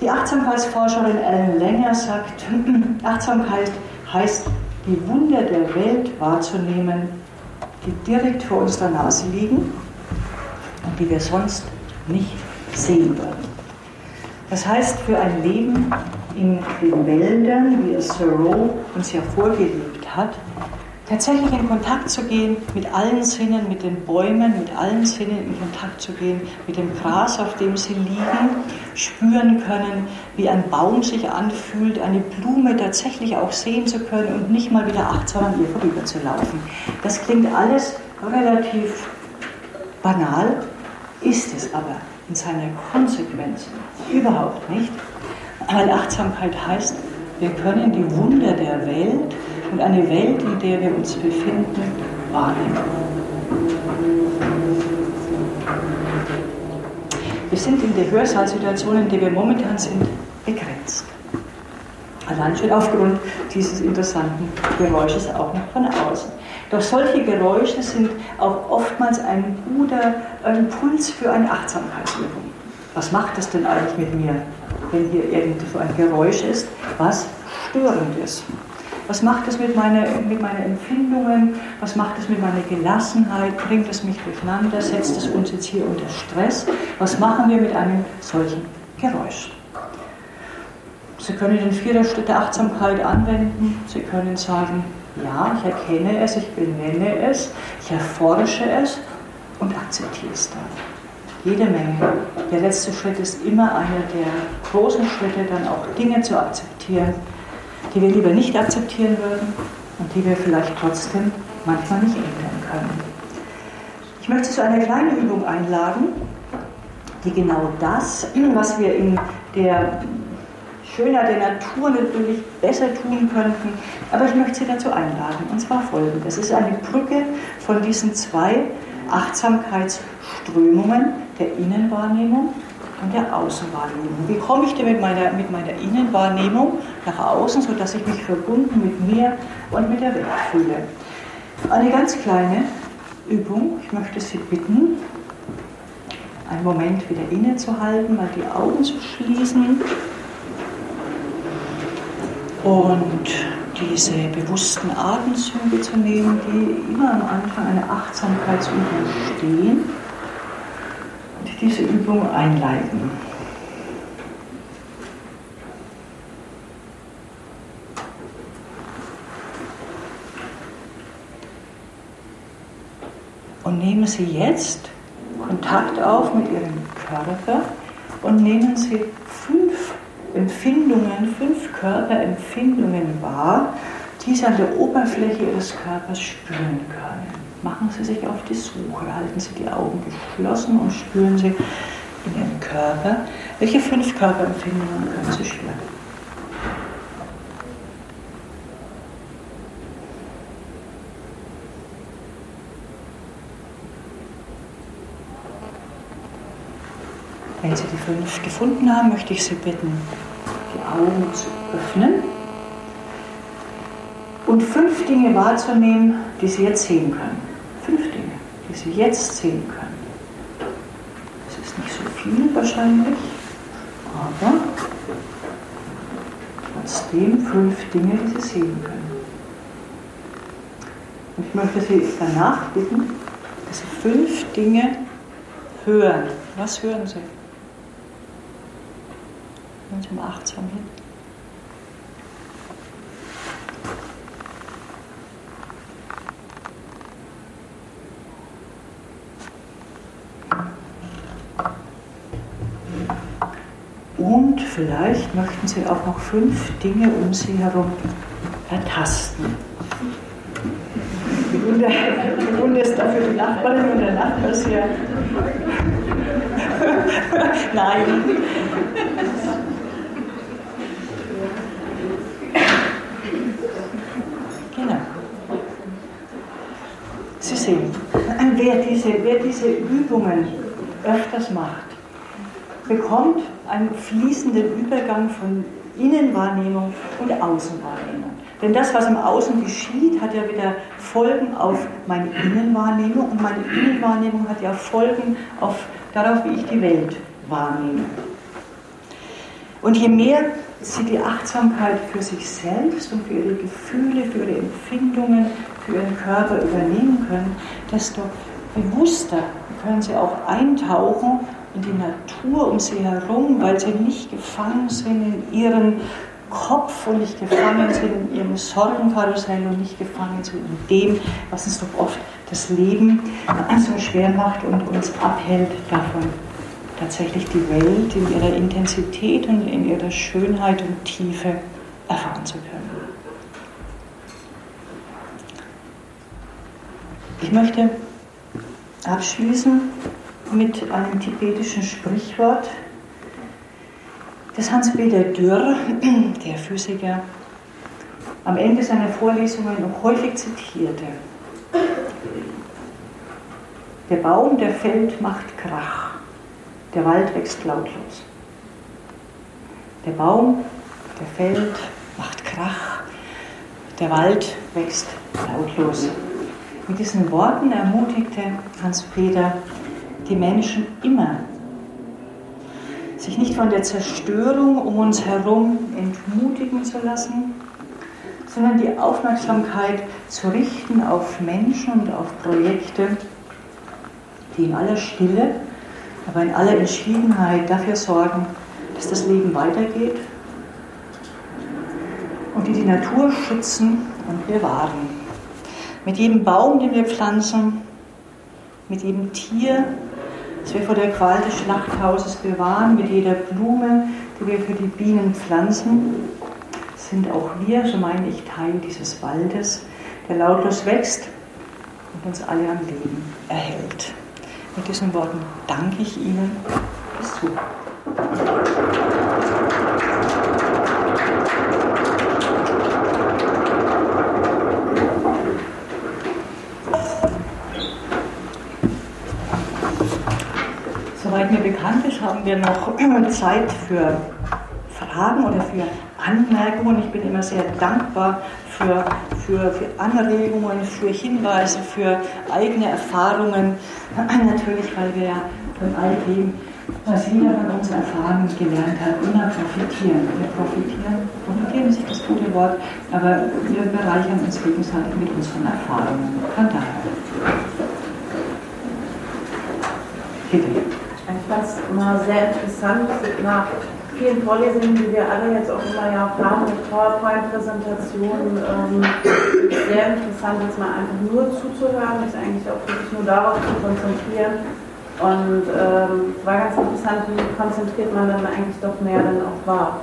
Die Achtsamkeitsforscherin Ellen Langer sagt, [CLEARS THROAT] Achtsamkeit heißt, die Wunder der Welt wahrzunehmen, die direkt vor unserer Nase liegen und die wir sonst nicht sehen würden. Das heißt, für ein Leben in den Wäldern, wie es Thoreau uns ja vorgelebt hat, tatsächlich in Kontakt zu gehen mit allen Sinnen, mit den Bäumen, mit allen Sinnen in Kontakt zu gehen, mit dem Gras, auf dem sie liegen, spüren können, wie ein Baum sich anfühlt, eine Blume tatsächlich auch sehen zu können und nicht mal wieder achtsam an ihr vorüber zu laufen. Das klingt alles relativ banal, ist es aber in seiner Konsequenz überhaupt nicht. Weil Achtsamkeit heißt, wir können die Wunder der Welt und eine Welt, in der wir uns befinden, wahrnehmen. Wir sind in der Hörsaalsituation, in der wir momentan sind, begrenzt. Allein schon aufgrund dieses interessanten Geräusches auch noch von außen. Doch solche Geräusche sind auch oftmals ein guter Impuls für eine Achtsamkeitsübung. Was macht das denn eigentlich mit mir, wenn hier irgend so ein Geräusch ist, was störend ist? Was macht es mit, meine, mit meinen Empfindungen? Was macht es mit meiner Gelassenheit? Bringt es mich durcheinander? Setzt es uns jetzt hier unter Stress? Was machen wir mit einem solchen Geräusch? Sie können den vierter Schritt der Achtsamkeit anwenden. Sie können sagen, ja, ich erkenne es, ich benenne es, ich erforsche es und akzeptiere es dann. Jede Menge. Der letzte Schritt ist immer einer der großen Schritte, dann auch Dinge zu akzeptieren, die wir lieber nicht akzeptieren würden und die wir vielleicht trotzdem manchmal nicht ändern können. Ich möchte zu einer kleinen Übung einladen, die genau das, was wir in der Schönheit der Natur natürlich besser tun könnten. Aber ich möchte Sie dazu einladen. Und zwar folgendes. Es ist eine Brücke von diesen zwei Achtsamkeitsströmungen der Innenwahrnehmung und der Außenwahrnehmung. Wie komme ich denn mit meiner, mit meiner Innenwahrnehmung nach außen, sodass ich mich verbunden mit mir und mit der Welt fühle? Eine ganz kleine Übung. Ich möchte Sie bitten, einen Moment wieder innezuhalten, mal die Augen zu schließen und diese bewussten Atemzüge zu nehmen, die immer am Anfang einer Achtsamkeitsübung stehen und diese Übung einleiten. Und nehmen Sie jetzt Kontakt auf mit Ihrem Körper und nehmen Sie Empfindungen, fünf Körperempfindungen wahr, die Sie an der Oberfläche Ihres Körpers spüren können. Machen Sie sich auf die Suche, halten Sie die Augen geschlossen und spüren Sie in Ihrem Körper, welche fünf Körperempfindungen können Sie spüren. Wenn Sie die fünf gefunden haben, möchte ich Sie bitten, Augen zu öffnen und fünf Dinge wahrzunehmen, die Sie jetzt sehen können. Fünf Dinge, die Sie jetzt sehen können. Das ist nicht so viel wahrscheinlich, aber trotzdem fünf Dinge, die Sie sehen können. Und ich möchte Sie danach bitten, dass Sie fünf Dinge hören. Was hören Sie? Ganz um achtsam hin. Und vielleicht möchten Sie auch noch fünf Dinge um Sie herum ertasten. Wie Wunder, wie Wunder ist dafür die Nachbarin und der Nachbar sehr. [LAUGHS] Nein. Genau. Sie sehen, wer diese, wer diese Übungen öfters macht, bekommt einen fließenden Übergang von Innenwahrnehmung und Außenwahrnehmung. Denn das, was im Außen geschieht, hat ja wieder Folgen auf meine Innenwahrnehmung und meine Innenwahrnehmung hat ja Folgen auf, darauf, wie ich die Welt wahrnehme. Und je mehr Sie die Achtsamkeit für sich selbst und für Ihre Gefühle, für Ihre Empfindungen, für Ihren Körper übernehmen können, desto bewusster können Sie auch eintauchen in die Natur um Sie herum, weil Sie nicht gefangen sind in Ihren Kopf und nicht gefangen sind in ihrem Sorgenkarussell und nicht gefangen sind in dem, was uns doch oft das Leben so schwer macht und uns abhält davon, tatsächlich die Welt in ihrer Intensität und in ihrer Schönheit und Tiefe erfahren zu können. Ich möchte abschließen mit einem tibetischen Sprichwort, das Hans-Peter Dürr, [CLEARS THROAT] der Physiker, am Ende seiner Vorlesungen noch häufig zitierte. Der Baum, der fällt, macht Krach. Der Wald wächst lautlos. Der Baum, der fällt, macht Krach. Der Wald wächst lautlos. Mit diesen Worten ermutigte Hans-Peter die Menschen immer sich nicht von der Zerstörung um uns herum entmutigen zu lassen, sondern die Aufmerksamkeit zu richten auf Menschen und auf Projekte, die in aller Stille, aber in aller Entschiedenheit dafür sorgen, dass das Leben weitergeht und die die Natur schützen und bewahren. Mit jedem Baum, den wir pflanzen, mit jedem Tier, dass wir vor der Qual des Schlachthauses bewahren, mit jeder Blume, die wir für die Bienen pflanzen, sind auch wir, so meine ich, Teil dieses Waldes, der lautlos wächst und uns alle am Leben erhält. Mit diesen Worten danke ich Ihnen. Bis zu. Soweit mir bekannt ist, haben wir noch Zeit für Fragen oder für Anmerkungen. Ich bin immer sehr dankbar für, für, für Anregungen, für Hinweise, für eigene Erfahrungen. [CLEARS THROAT] Natürlich, weil wir ja von all dem, was jeder von uns erfahren gelernt hat, immer profitieren. Wir profitieren, profitieren ist das gute Wort, aber wir bereichern uns gegenseitig mit unseren Erfahrungen. Von daher. Bitte. Fand es immer sehr interessant, nach vielen Vorlesungen, die wir alle jetzt auch immer ja haben, mit PowerPoint-Präsentationen, ähm, sehr interessant, jetzt mal einfach nur zuzuhören, sich eigentlich auch wirklich nur darauf zu konzentrieren. Und ähm, es war ganz interessant, wie konzentriert man dann eigentlich doch mehr dann auch war,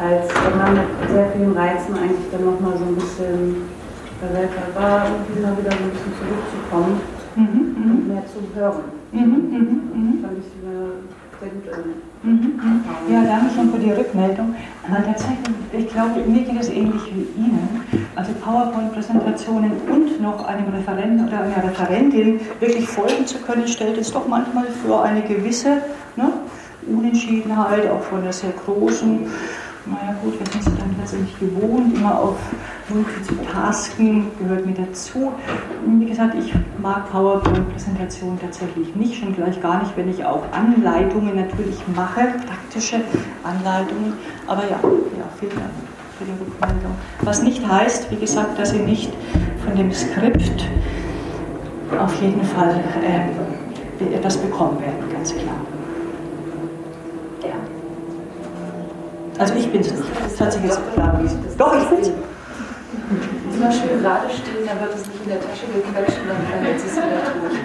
als wenn man mit sehr vielen Reizen eigentlich dann nochmal so ein bisschen Welt war, irgendwie mal wieder so ein bisschen zurückzukommen mhm, und mehr zu hören. Mhm, mh, mh. Fand ich sehr gut mhm, Ja, danke schon für die Rückmeldung. Aber tatsächlich, ich glaube, mir geht es ähnlich wie Ihnen. Also PowerPoint-Präsentationen und noch einem Referenten oder einer Referentin wirklich folgen zu können, stellt es doch manchmal für eine gewisse ne, Unentschiedenheit, auch von einer sehr großen naja gut, wir sind es dann tatsächlich gewohnt, immer auf Multitasking gehört mir dazu. Wie gesagt, ich mag PowerPoint-Präsentationen tatsächlich nicht, schon gleich gar nicht, wenn ich auch Anleitungen natürlich mache, praktische Anleitungen. Aber ja, ja vielen Dank für die Rückmeldung. Was nicht heißt, wie gesagt, dass Sie nicht von dem Skript auf jeden Fall äh, etwas bekommen werden, ganz klar. Also ich bin es nicht. Das hat sich jetzt klar erwiesen. Doch, ich bin es. Zum Beispiel gerade stehen, dann wird es nicht in der Tasche gequetscht und dann verhält es wieder durch. [LAUGHS]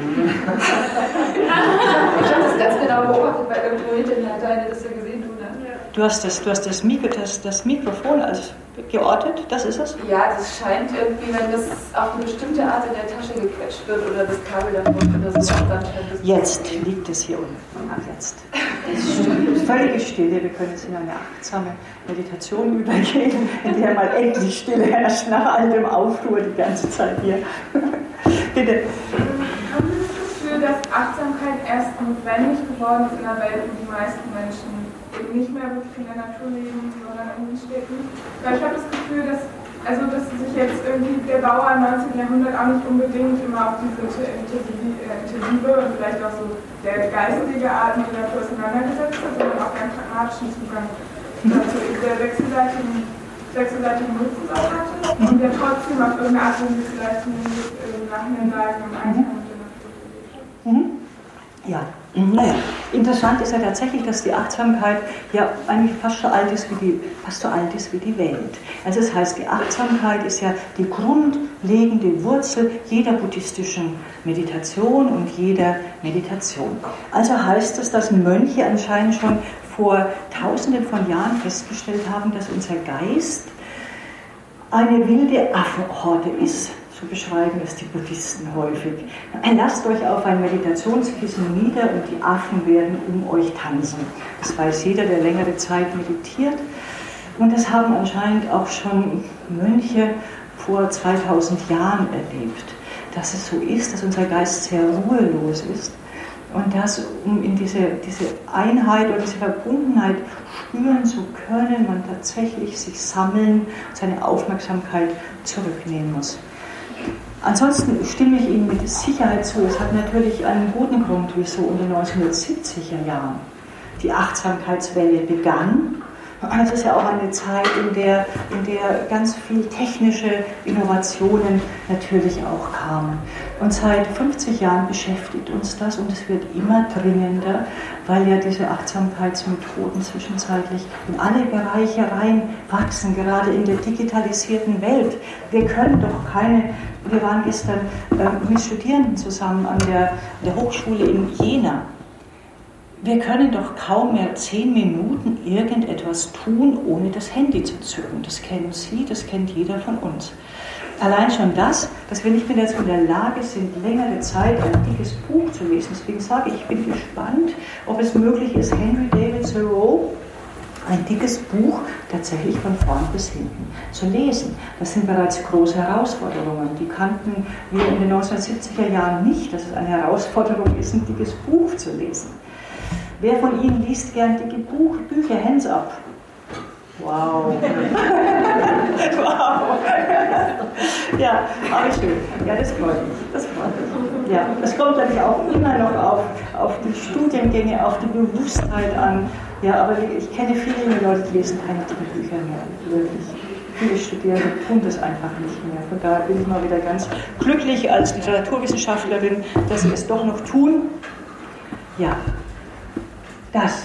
ich habe das ganz genau beobachtet, weil irgendwo hinter mir hat eine das ja gesehen, du, ne? Du hast das, du hast das, Mikro, das, das Mikrofon als geortet, das ist es? Ja, das scheint irgendwie, wenn das auf eine bestimmte Art in der Tasche gequetscht wird oder das Kabel dann oder so, dann. Jetzt liegt es hier unten. Jetzt. Völlige Stille, wir können jetzt in eine achtsame Meditation übergehen, in der mal endlich Stille herrscht nach all dem Aufruhr die ganze Zeit hier. [LAUGHS] Bitte. Haben Sie das Gefühl, dass Achtsamkeit erst notwendig geworden ist in einer Welt, wo die meisten Menschen eben nicht mehr wirklich in der Natur leben, sondern in den Städten? Weil ich habe das Gefühl, dass, also, dass sich jetzt irgendwie der Bauer im 19. Jahrhundert auch nicht unbedingt immer auf diese intensive und vielleicht auch so der geistige Art mit der Natur auseinandergesetzt hat, sondern auch einen pragmatischen Zugang dazu, der wechselseitigen, wechselseitigen Nutzen auch hatte und der trotzdem auf irgendeine Art und Weise vielleicht zumindest im Nachhinein sagen, im Einklang mit der Natur. Mhm. Ja, naja, interessant ist ja tatsächlich, dass die Achtsamkeit ja eigentlich fast so alt ist wie die, fast so alt ist wie die Welt. Also das heißt, die Achtsamkeit ist ja die grundlegende Wurzel jeder buddhistischen Meditation und jeder Meditation. Also heißt es, dass Mönche anscheinend schon vor tausenden von Jahren festgestellt haben, dass unser Geist eine wilde Affenhorde ist so beschreiben es die Buddhisten häufig. Lasst euch auf ein Meditationskissen nieder und die Affen werden um euch tanzen. Das weiß jeder, der längere Zeit meditiert. Und das haben anscheinend auch schon Mönche vor 2000 Jahren erlebt, dass es so ist, dass unser Geist sehr ruhelos ist und dass, um in diese, diese Einheit oder diese Verbundenheit spüren zu können, man tatsächlich sich sammeln, seine Aufmerksamkeit zurücknehmen muss. Ansonsten stimme ich Ihnen mit Sicherheit zu. Es hat natürlich einen guten Grund, wieso in den 1970er Jahren die Achtsamkeitswelle begann. Das ist ja auch eine Zeit, in der, in der ganz viel technische Innovationen natürlich auch kamen. Und seit 50 Jahren beschäftigt uns das und es wird immer dringender, weil ja diese Achtsamkeitsmethoden zwischenzeitlich in alle Bereiche reinwachsen, gerade in der digitalisierten Welt. Wir können doch keine, wir waren gestern äh, mit Studierenden zusammen an der, der Hochschule in Jena. Wir können doch kaum mehr zehn Minuten irgendetwas tun, ohne das Handy zu zücken. Das kennen Sie, das kennt jeder von uns. Allein schon das, dass wir nicht mehr dazu in der Lage sind, längere Zeit ein dickes Buch zu lesen. Deswegen sage ich, ich bin gespannt, ob es möglich ist, Henry David Thoreau ein dickes Buch tatsächlich von vorn bis hinten zu lesen. Das sind bereits große Herausforderungen. Die kannten wir in den 1970er Jahren nicht, dass es eine Herausforderung ist, ein dickes Buch zu lesen. Wer von Ihnen liest gern dicke Buch, Bücher? Hands up. Wow. [LAUGHS] wow. ja, aber schön. Ja, das freut mich. Das freut mich. Ja, es kommt natürlich auch immer noch auf, auf die Studiengänge, auf die Bewusstheit an. Ja, aber ich kenne viele Leute, die lesen keine dicken Bücher mehr. Wirklich. Viele Studierende tun das einfach nicht mehr. Von daher bin ich mal wieder ganz glücklich als Literaturwissenschaftlerin, dass sie es doch noch tun. Ja, das.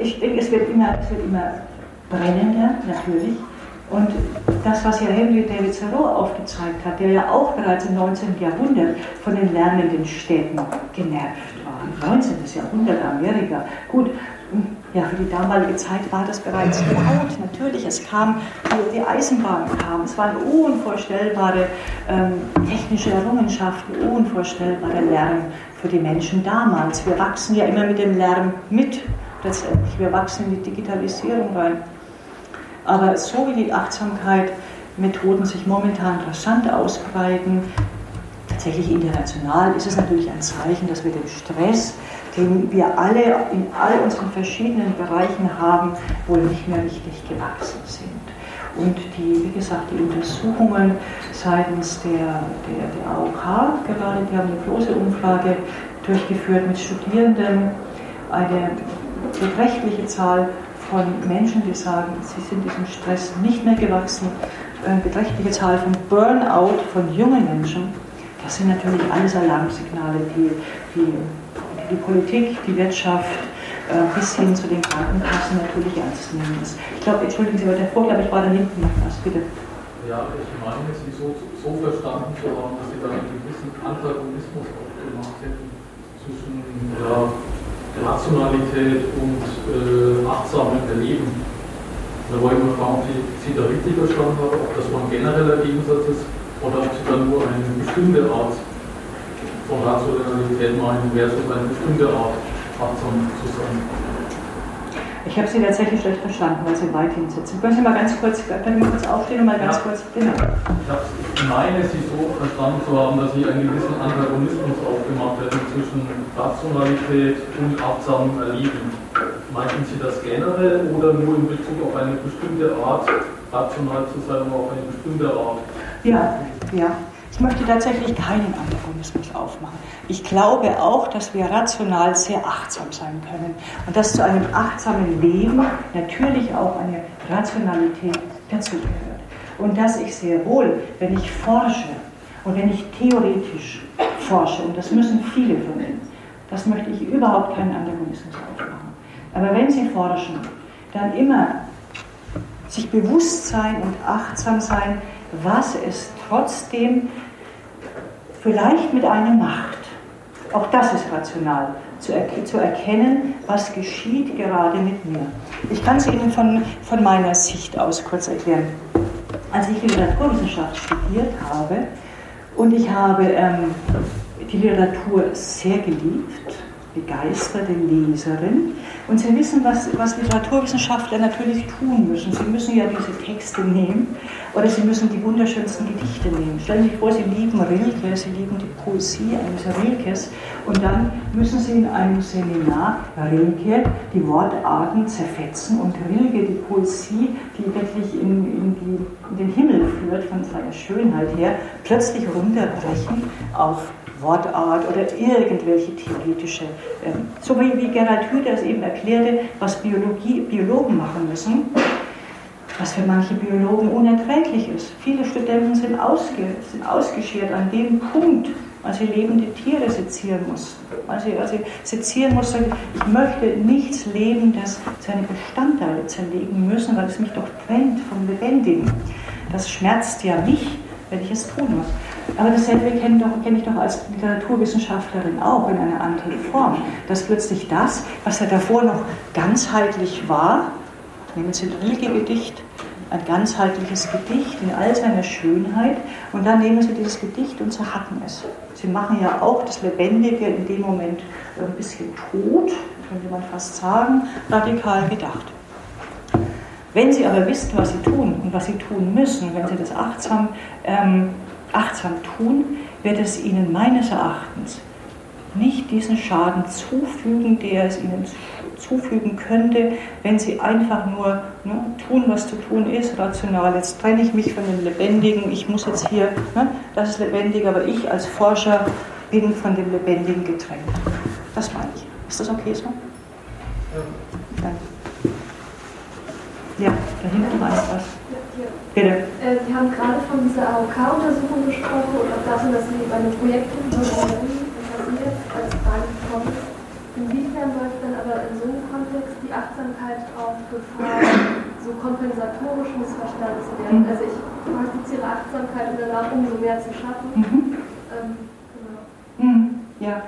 Ich denke, es wird immer, es wird immer brennender, natürlich. Und das, was ja Henry David Thoreau aufgezeigt hat, der ja auch bereits im 19. Jahrhundert von den lernenden Städten genervt war. 19. Jahrhundert Amerika. Gut, ja, für die damalige Zeit war das bereits laut. Natürlich, es kam, die, die Eisenbahn kam, es waren unvorstellbare ähm, technische Errungenschaften, unvorstellbarer Lärm für die Menschen damals. Wir wachsen ja immer mit dem Lärm mit, letztendlich. Wir wachsen in die Digitalisierung rein. Aber so wie die Achtsamkeit Methoden sich momentan rasant ausbreiten, tatsächlich international, ist es natürlich ein Zeichen, dass wir den Stress, den wir alle in all unseren verschiedenen Bereichen haben, wohl nicht mehr richtig gewachsen sind. Und die, wie gesagt, die Untersuchungen seitens der, der, der AOK gerade, die haben eine große Umfrage durchgeführt mit Studierenden, eine beträchtliche Zahl von Menschen, die sagen, sie sind diesem Stress nicht mehr gewachsen, eine beträchtliche Zahl von Burnout von jungen Menschen. Das sind natürlich alles Alarmsignale, die die, die Politik, die Wirtschaft, äh, bis hin zu den Krankenkassen natürlich ernst nehmen ist. Ich glaube, entschuldigen Sie, aber davor, glaube ich, war da hinten noch was, bitte. Ja, ich meine, Sie so, so verstanden zu haben, dass Sie da einen gewissen Antagonismus aufgemacht hätten zwischen ja, Rationalität und äh, achtsamem Erleben. Da wollte ich mal fragen, ob Sie da richtig verstanden habe, ob das mal ein genereller Gegensatz ist oder ob Sie da nur eine bestimmte Art von Rationalität meinen, versus eine bestimmte Art achtsam zu sein. Ich habe Sie tatsächlich schlecht verstanden, weil Sie weit hinsitzen. Können Sie mal ganz kurz, können Sie kurz aufstehen und mal ganz ja. kurz. Genau. Ich meine, Sie so verstanden zu haben, dass Sie einen gewissen Antagonismus aufgemacht hätten zwischen Rationalität und achtsamem Erleben. Meinten Sie das generell oder nur in Bezug auf eine bestimmte Art, rational zu sein oder auf eine bestimmte Art? Ja, ja. Ich möchte tatsächlich keinen Antagonismus aufmachen. Ich glaube auch, dass wir rational sehr achtsam sein können und dass zu einem achtsamen Leben natürlich auch eine Rationalität dazugehört. Und dass ich sehr wohl, wenn ich forsche und wenn ich theoretisch forsche, und das müssen viele von Ihnen, das möchte ich überhaupt keinen Antagonismus aufmachen. Aber wenn Sie forschen, dann immer sich bewusst sein und achtsam sein, was es trotzdem vielleicht mit einer Macht, auch das ist rational, zu, er zu erkennen, was geschieht gerade mit mir. Ich kann es Ihnen von, von meiner Sicht aus kurz erklären. Als ich Literaturwissenschaft studiert habe und ich habe ähm, die Literatur sehr geliebt, begeisterte Leserin. Und Sie wissen, was, was Literaturwissenschaftler natürlich tun müssen. Sie müssen ja diese Texte nehmen oder Sie müssen die wunderschönsten Gedichte nehmen. Stellen Sie sich vor, Sie lieben Rilke, Sie lieben die Poesie eines Rilkes und dann müssen Sie in einem Seminar Rilke die Wortarten zerfetzen und Rilke die Poesie, die wirklich in, in, die, in den Himmel führt von seiner Schönheit her, plötzlich runterbrechen auf Wortart oder irgendwelche theoretische, ähm, so wie, wie Gerhard Hüther es eben erklärte, was Biologie, Biologen machen müssen, was für manche Biologen unerträglich ist. Viele Studenten sind, ausge, sind ausgeschert an dem Punkt, weil sie lebende Tiere sezieren muss. Weil sie, sezieren muss, ich möchte nichts leben, das seine Bestandteile zerlegen müssen, weil es mich doch trennt vom Lebendigen. Das schmerzt ja mich, wenn ich es tun muss. Aber dasselbe kenne, kenne ich doch als Literaturwissenschaftlerin auch in einer anderen Form, dass plötzlich das, was ja davor noch ganzheitlich war, nehmen Sie ein Rilke-Gedicht, ein ganzheitliches Gedicht in all seiner Schönheit, und dann nehmen Sie dieses Gedicht und zerhacken es. Sie machen ja auch das Lebendige in dem Moment ein bisschen tot, könnte man fast sagen, radikal gedacht. Wenn Sie aber wissen, was Sie tun und was Sie tun müssen, wenn Sie das achtsam ähm, achtsam tun, wird es ihnen meines Erachtens nicht diesen Schaden zufügen, der es ihnen zufügen könnte, wenn sie einfach nur ne, tun, was zu tun ist, rational. Jetzt trenne ich mich von dem Lebendigen, ich muss jetzt hier, ne, das ist lebendig, aber ich als Forscher bin von dem Lebendigen getrennt. Das meine ich. Ist das okay so? Ja. Danke. Ja, da hinten war etwas. Bitte. Äh, Sie haben gerade von dieser AOK-Untersuchung gesprochen und auch davon, dass Sie bei einem Projekt interessiert als Frage gekommen ist. Inwiefern sollte dann aber in so einem Kontext die Achtsamkeit auf Gefahr, so kompensatorisch missverstanden zu werden? Mhm. Also ich praktiziere Achtsamkeit, um danach umso mehr zu schaffen. Mhm. Ähm, genau. mhm. Ja.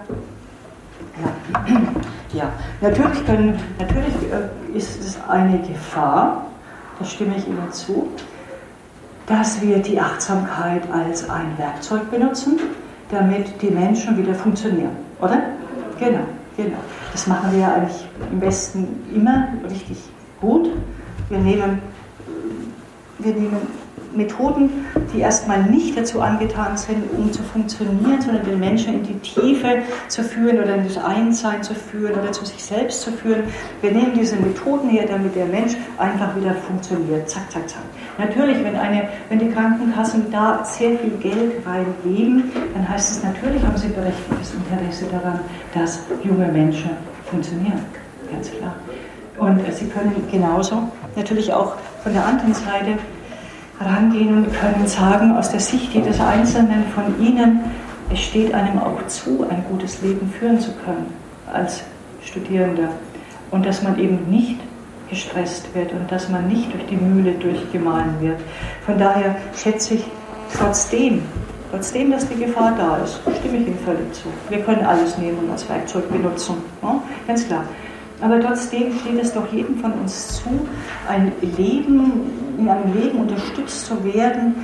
Ja. [CLEARS THROAT] ja, natürlich, können, natürlich äh, ist es eine Gefahr, da stimme ich Ihnen zu, dass wir die Achtsamkeit als ein Werkzeug benutzen, damit die Menschen wieder funktionieren, oder? Genau, genau. Das machen wir ja eigentlich im Westen immer richtig gut. Wir nehmen, wir nehmen Methoden, die erstmal nicht dazu angetan sind, um zu funktionieren, sondern den Menschen in die Tiefe zu führen oder in das Einssein zu führen oder zu sich selbst zu führen. Wir nehmen diese Methoden her, damit der Mensch einfach wieder funktioniert. Zack, zack, zack. Natürlich, wenn, eine, wenn die Krankenkassen da sehr viel Geld reingeben, dann heißt es natürlich, haben sie berechtigtes Interesse daran, dass junge Menschen funktionieren. Ganz klar. Und sie können genauso natürlich auch von der anderen Seite rangehen und können sagen, aus der Sicht jedes Einzelnen von Ihnen, es steht einem auch zu, ein gutes Leben führen zu können als Studierender, und dass man eben nicht gestresst wird und dass man nicht durch die Mühle durchgemahlen wird. Von daher schätze ich trotzdem, trotzdem, dass die Gefahr da ist, stimme ich Ihnen völlig zu. Wir können alles nehmen und als Werkzeug benutzen, ja? ganz klar. Aber trotzdem steht es doch jedem von uns zu, ein Leben, in einem Leben unterstützt zu werden,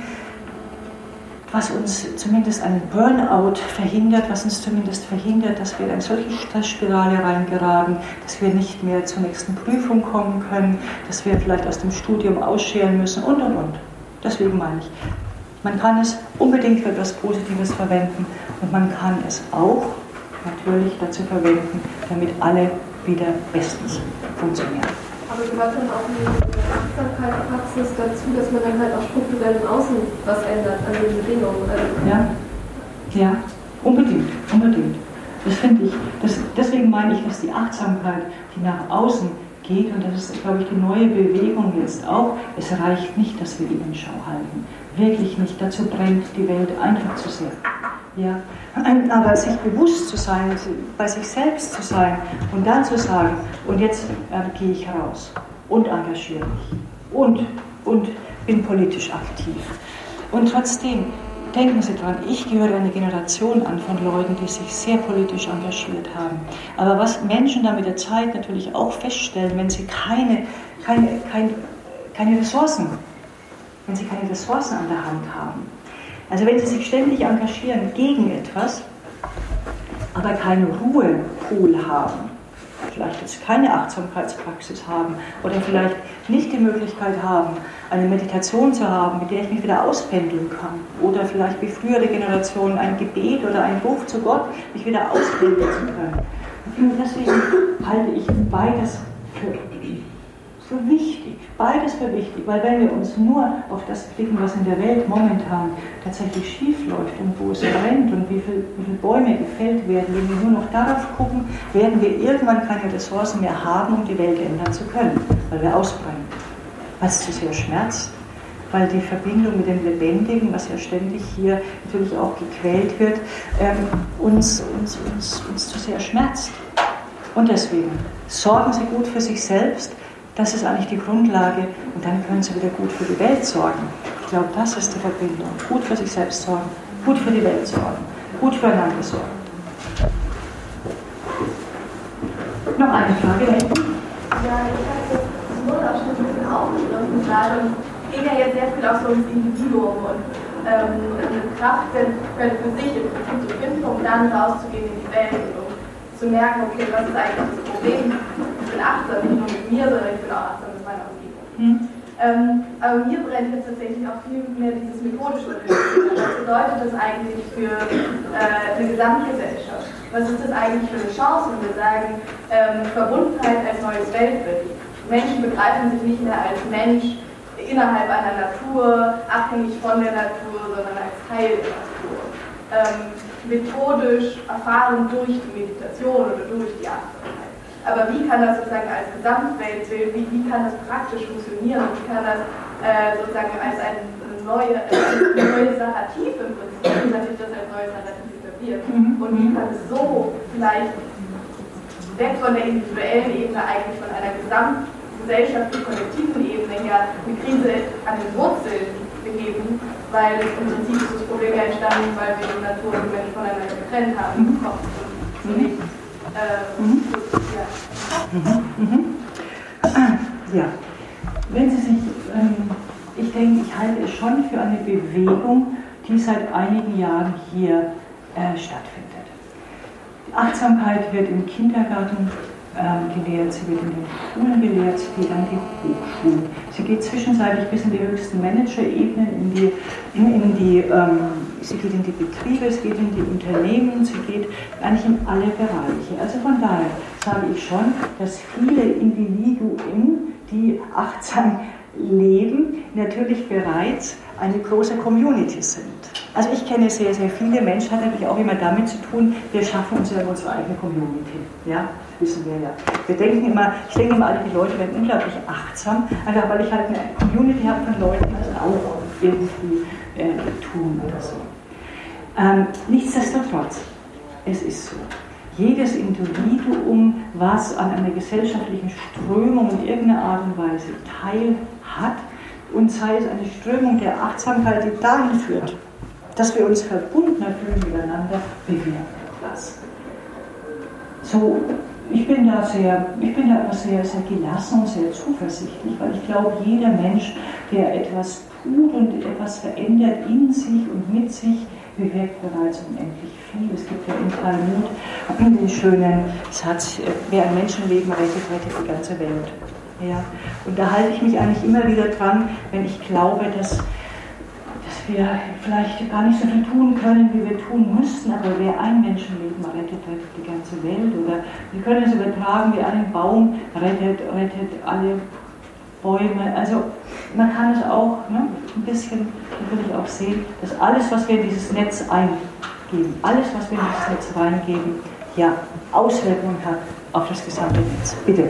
was uns zumindest einen Burnout verhindert, was uns zumindest verhindert, dass wir in eine solche Stressspirale reingeraten, dass wir nicht mehr zur nächsten Prüfung kommen können, dass wir vielleicht aus dem Studium ausscheren müssen und und und. Deswegen meine ich, man kann es unbedingt für etwas Positives verwenden und man kann es auch natürlich dazu verwenden, damit alle wieder bestens funktionieren. Aber gehört dann auch eine Achtsamkeitspraxis dazu, dass man dann halt auch strukturell im Außen was ändert an den Bedingungen? Also ja, ja, unbedingt, unbedingt. Das finde ich, das, deswegen meine ich, dass die Achtsamkeit, die nach außen geht, und das ist, glaube ich, die neue Bewegung jetzt auch, es reicht nicht, dass wir die Innenschau halten. Wirklich nicht. Dazu brennt die Welt einfach zu sehr. Ja, aber sich bewusst zu sein, bei sich selbst zu sein und dann zu sagen, und jetzt äh, gehe ich raus und engagiere mich und, und bin politisch aktiv. Und trotzdem, denken Sie dran, ich gehöre einer Generation an von Leuten, die sich sehr politisch engagiert haben. Aber was Menschen da mit der Zeit natürlich auch feststellen, wenn sie keine, keine, keine, keine Ressourcen, wenn sie keine Ressourcen an der Hand haben, also wenn Sie sich ständig engagieren gegen etwas, aber keinen Ruhepool haben, vielleicht jetzt keine Achtsamkeitspraxis haben oder vielleicht nicht die Möglichkeit haben, eine Meditation zu haben, mit der ich mich wieder auspendeln kann oder vielleicht wie frühere Generationen ein Gebet oder ein Ruf zu Gott, mich wieder auspendeln zu können. Deswegen halte ich beides für für wichtig, beides für wichtig, weil wenn wir uns nur auf das blicken, was in der Welt momentan tatsächlich schief läuft und wo es brennt und wie viele viel Bäume gefällt werden, wenn wir nur noch darauf gucken, werden wir irgendwann keine Ressourcen mehr haben, um die Welt ändern zu können, weil wir ausbrennen, es zu sehr schmerzt, weil die Verbindung mit dem Lebendigen, was ja ständig hier natürlich auch gequält wird, ähm, uns, uns, uns, uns zu sehr schmerzt. Und deswegen sorgen Sie gut für sich selbst, das ist eigentlich die Grundlage und dann können sie wieder gut für die Welt sorgen. Ich glaube, das ist die Verbindung. Gut für sich selbst sorgen, gut für die Welt sorgen, gut füreinander sorgen. Noch eine Frage, Ja, ich habe das Symbolausschnitt ein bisschen aufgeschlossen gerade ging ja jetzt sehr viel auch so ums Individuum und ähm, Kraft für, sich im Prinzip zu finden, um dann rauszugehen in die Welt zu merken, okay, was ist eigentlich das Problem? bin achtsam, nicht nur mit mir, sondern ich bin auch achtsam mit meiner Umgebung. Hm. Ähm, aber mir brennt jetzt tatsächlich auch viel mehr dieses methodische Was bedeutet das eigentlich für äh, eine Gesamtgesellschaft? Was ist das eigentlich für eine Chance, wenn wir sagen, ähm, Verbundenheit als neues Weltbild? Menschen begreifen sich nicht mehr als Mensch innerhalb einer Natur, abhängig von der Natur, sondern als Teil der Natur. Ähm, methodisch erfahren durch die Meditation oder durch die Achtsamkeit. Aber wie kann das sozusagen als Gesamtweltbild, wie, wie kann das praktisch funktionieren? Wie kann das äh, sozusagen als ein neue, ein neues Narrativ im Prinzip, wie natürlich das als neues Narrativ etabliert? Mhm. Und wie kann es so vielleicht weg von der individuellen Ebene eigentlich von einer gesamtgesellschaftlichen, kollektiven Ebene her eine Krise an den Wurzeln begeben, weil im Prinzip ist das Problem ja entstanden, weil wir die Natur und die Menschen voneinander getrennt haben. Mhm. So nicht mhm. Mhm. Ja, wenn Sie sich, ähm, ich denke, ich halte es schon für eine Bewegung, die seit einigen Jahren hier äh, stattfindet. Die Achtsamkeit wird im Kindergarten ähm, gelehrt, sie wird in den Schulen gelehrt, sie geht an die Hochschulen. Sie geht zwischenzeitlich bis in die höchsten Managerebenen, in die, in, in die ähm, sie geht in die Betriebe, sie geht in die Unternehmen, sie geht eigentlich in alle Bereiche. Also von daher sage ich schon, dass viele Individuen, die achtsam leben, natürlich bereits eine große Community sind. Also ich kenne sehr, sehr viele Menschen, hat natürlich auch immer damit zu tun, wir schaffen uns ja unsere eigene Community. Ja, wissen wir ja. Wir denken immer, ich denke immer, die Leute werden unglaublich achtsam, einfach weil ich halt eine Community habe von Leuten, die das auch irgendwie äh, tun oder so. Ähm, nichtsdestotrotz, es ist so, jedes Individuum, was an einer gesellschaftlichen Strömung in irgendeiner Art und Weise teil hat, und sei es eine Strömung der Achtsamkeit, die dahin führt, dass wir uns verbundener fühlen miteinander, bewirkt das. So, ich bin da sehr, ich bin da aber sehr, sehr gelassen und sehr zuversichtlich, weil ich glaube, jeder Mensch, der etwas tut und etwas verändert in sich und mit sich, bewirkt bereits unendlich viel. Es gibt ja im Talmud den schönen Satz, wer ein Menschenleben rettet, rettet die ganze Welt. Ja. Und da halte ich mich eigentlich immer wieder dran, wenn ich glaube, dass wir vielleicht gar nicht so viel tun können, wie wir tun müssten, aber wer ein Menschenleben rettet, rettet die ganze Welt. Oder wir können es übertragen, wer einen Baum rettet, rettet alle Bäume. Also man kann es auch ne, ein bisschen natürlich auch sehen, dass alles, was wir in dieses Netz eingeben, alles, was wir in dieses Netz reingeben, ja Auswirkungen hat auf das gesamte Netz. Bitte.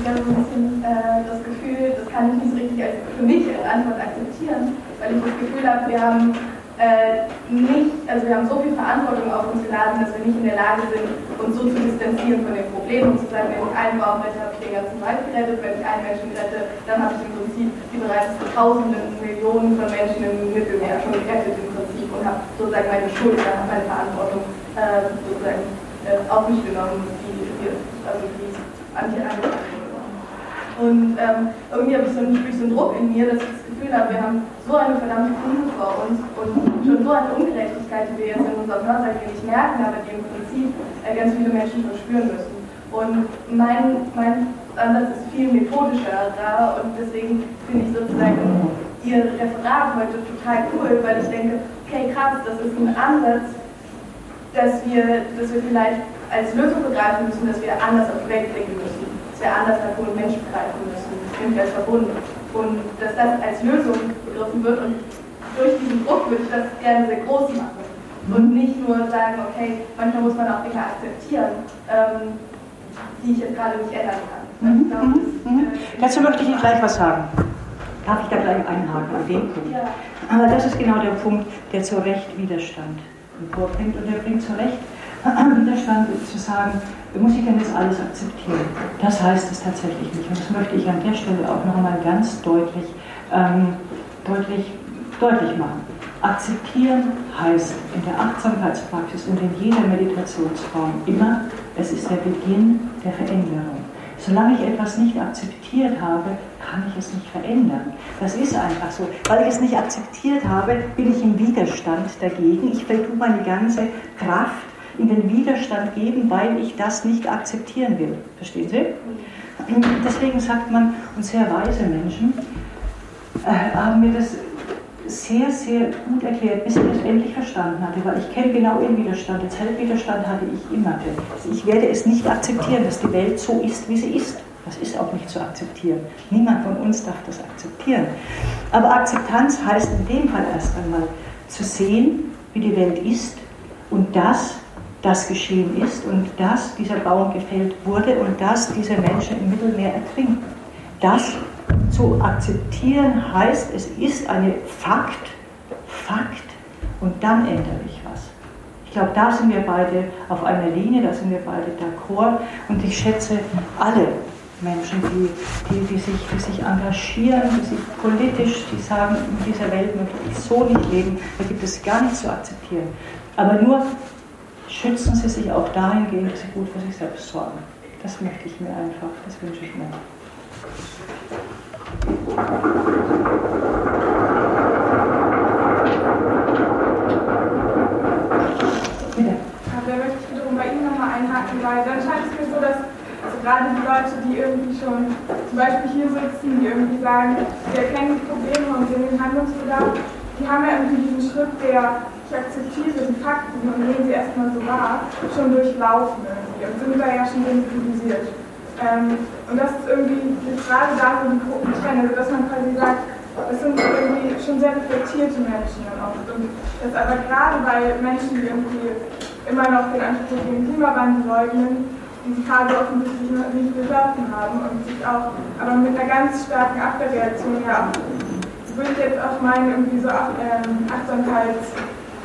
Ich habe so ein bisschen äh, das Gefühl, das kann ich nicht so richtig als, für mich als Antwort akzeptieren, weil ich das Gefühl habe, wir haben äh, nicht, also wir haben so viel Verantwortung auf uns geladen, dass wir nicht in der Lage sind, uns so zu distanzieren von den Problemen und zu sagen, wenn ich einen Baum rette, habe ich den ganzen Wald gerettet, wenn ich einen Menschen rette, dann habe ich im Prinzip die bereits Tausenden, Millionen von Menschen im Mittelmeer schon gerettet im Prinzip und habe sozusagen meine Schuld, meine Verantwortung äh, sozusagen äh, auf mich genommen, die, die, also die an mich angebracht und ähm, irgendwie habe ich so, einen, so einen Druck in mir, dass ich das Gefühl habe, wir haben so eine verdammte Kunde vor uns und schon so eine Ungerechtigkeit, die wir jetzt in unserer Hörseite nicht merken, aber die im Prinzip äh, ganz viele Menschen verspüren müssen. Und mein, mein Ansatz ist viel methodischer da und deswegen finde ich sozusagen Ihr Referat heute total cool, weil ich denke, okay, krass, das ist ein Ansatz, dass wir, dass wir vielleicht als Lösung begreifen müssen, dass wir anders auf die Welt blicken müssen sehr anders als und Menschen begreifen müssen, nämlich als verbunden. Und dass das als Lösung begriffen wird und durch diesen Druck würde ich das gerne sehr groß machen. Und nicht nur sagen, okay, manchmal muss man auch Dinge akzeptieren, ähm, die ich jetzt gerade nicht ändern kann. Mhm, glaube, mhm, mhm. Äh, Dazu möchte ich Ihnen gleich was sagen. Darf ich da gleich einhaken an dem Punkt? Ja. Aber das ist genau der Punkt, der zu Recht Widerstand vorbringt. Und der bringt zu Recht [CLEARS THROAT] Widerstand zu sagen, muss ich denn jetzt alles akzeptieren? Das heißt es tatsächlich nicht. Und das möchte ich an der Stelle auch noch einmal ganz deutlich, ähm, deutlich, deutlich machen. Akzeptieren heißt in der Achtsamkeitspraxis und in jeder Meditationsform immer, es ist der Beginn der Veränderung. Solange ich etwas nicht akzeptiert habe, kann ich es nicht verändern. Das ist einfach so. Weil ich es nicht akzeptiert habe, bin ich im Widerstand dagegen. Ich vertue meine ganze Kraft in den Widerstand geben, weil ich das nicht akzeptieren will. Verstehen Sie? Deswegen sagt man, und sehr weise Menschen äh, haben mir das sehr, sehr gut erklärt, bis ich das endlich verstanden hatte, weil ich kenne genau ihren Widerstand. Den Zeltwiderstand hatte ich immer. Also ich werde es nicht akzeptieren, dass die Welt so ist, wie sie ist. Das ist auch nicht zu akzeptieren. Niemand von uns darf das akzeptieren. Aber Akzeptanz heißt in dem Fall erst einmal zu sehen, wie die Welt ist und das das geschehen ist und dass dieser Baum gefällt wurde und dass diese Menschen im Mittelmeer ertrinken. Das zu akzeptieren heißt, es ist eine Fakt, Fakt und dann ändere ich was. Ich glaube, da sind wir beide auf einer Linie, da sind wir beide d'accord und ich schätze alle Menschen, die, die, die, sich, die sich engagieren, die sich politisch, die sagen, in dieser Welt möchte ich so nicht leben, da gibt es gar nichts zu akzeptieren. Aber nur schützen Sie sich auch dahingehend, dass Sie gut für sich selbst sorgen. Das möchte ich mir einfach, das wünsche ich mir. Bitte. Da möchte ich wiederum bei Ihnen nochmal einhaken, weil dann scheint es mir so, dass also gerade die Leute, die irgendwie schon zum Beispiel hier sitzen, die irgendwie sagen, wir erkennen die Probleme und sehen den Handlungsbedarf, die haben ja irgendwie diesen Schritt der ich akzeptiere die Fakten und nehme sie erstmal so wahr, schon durchlaufen irgendwie und sind da ja schon sensibilisiert. Ähm, und das ist irgendwie gerade da, wo die Gruppen trennen, also dass man quasi sagt, das sind irgendwie schon sehr reflektierte Menschen dann oft. Und das aber gerade bei Menschen, die irgendwie immer noch den anthropogenen Klimawandel leugnen, diese Frage offensichtlich nicht begriffen haben und sich auch, aber mit einer ganz starken Abwehrreaktion ja, würde ich jetzt auch meinen, irgendwie so ähm, Achtsamkeits-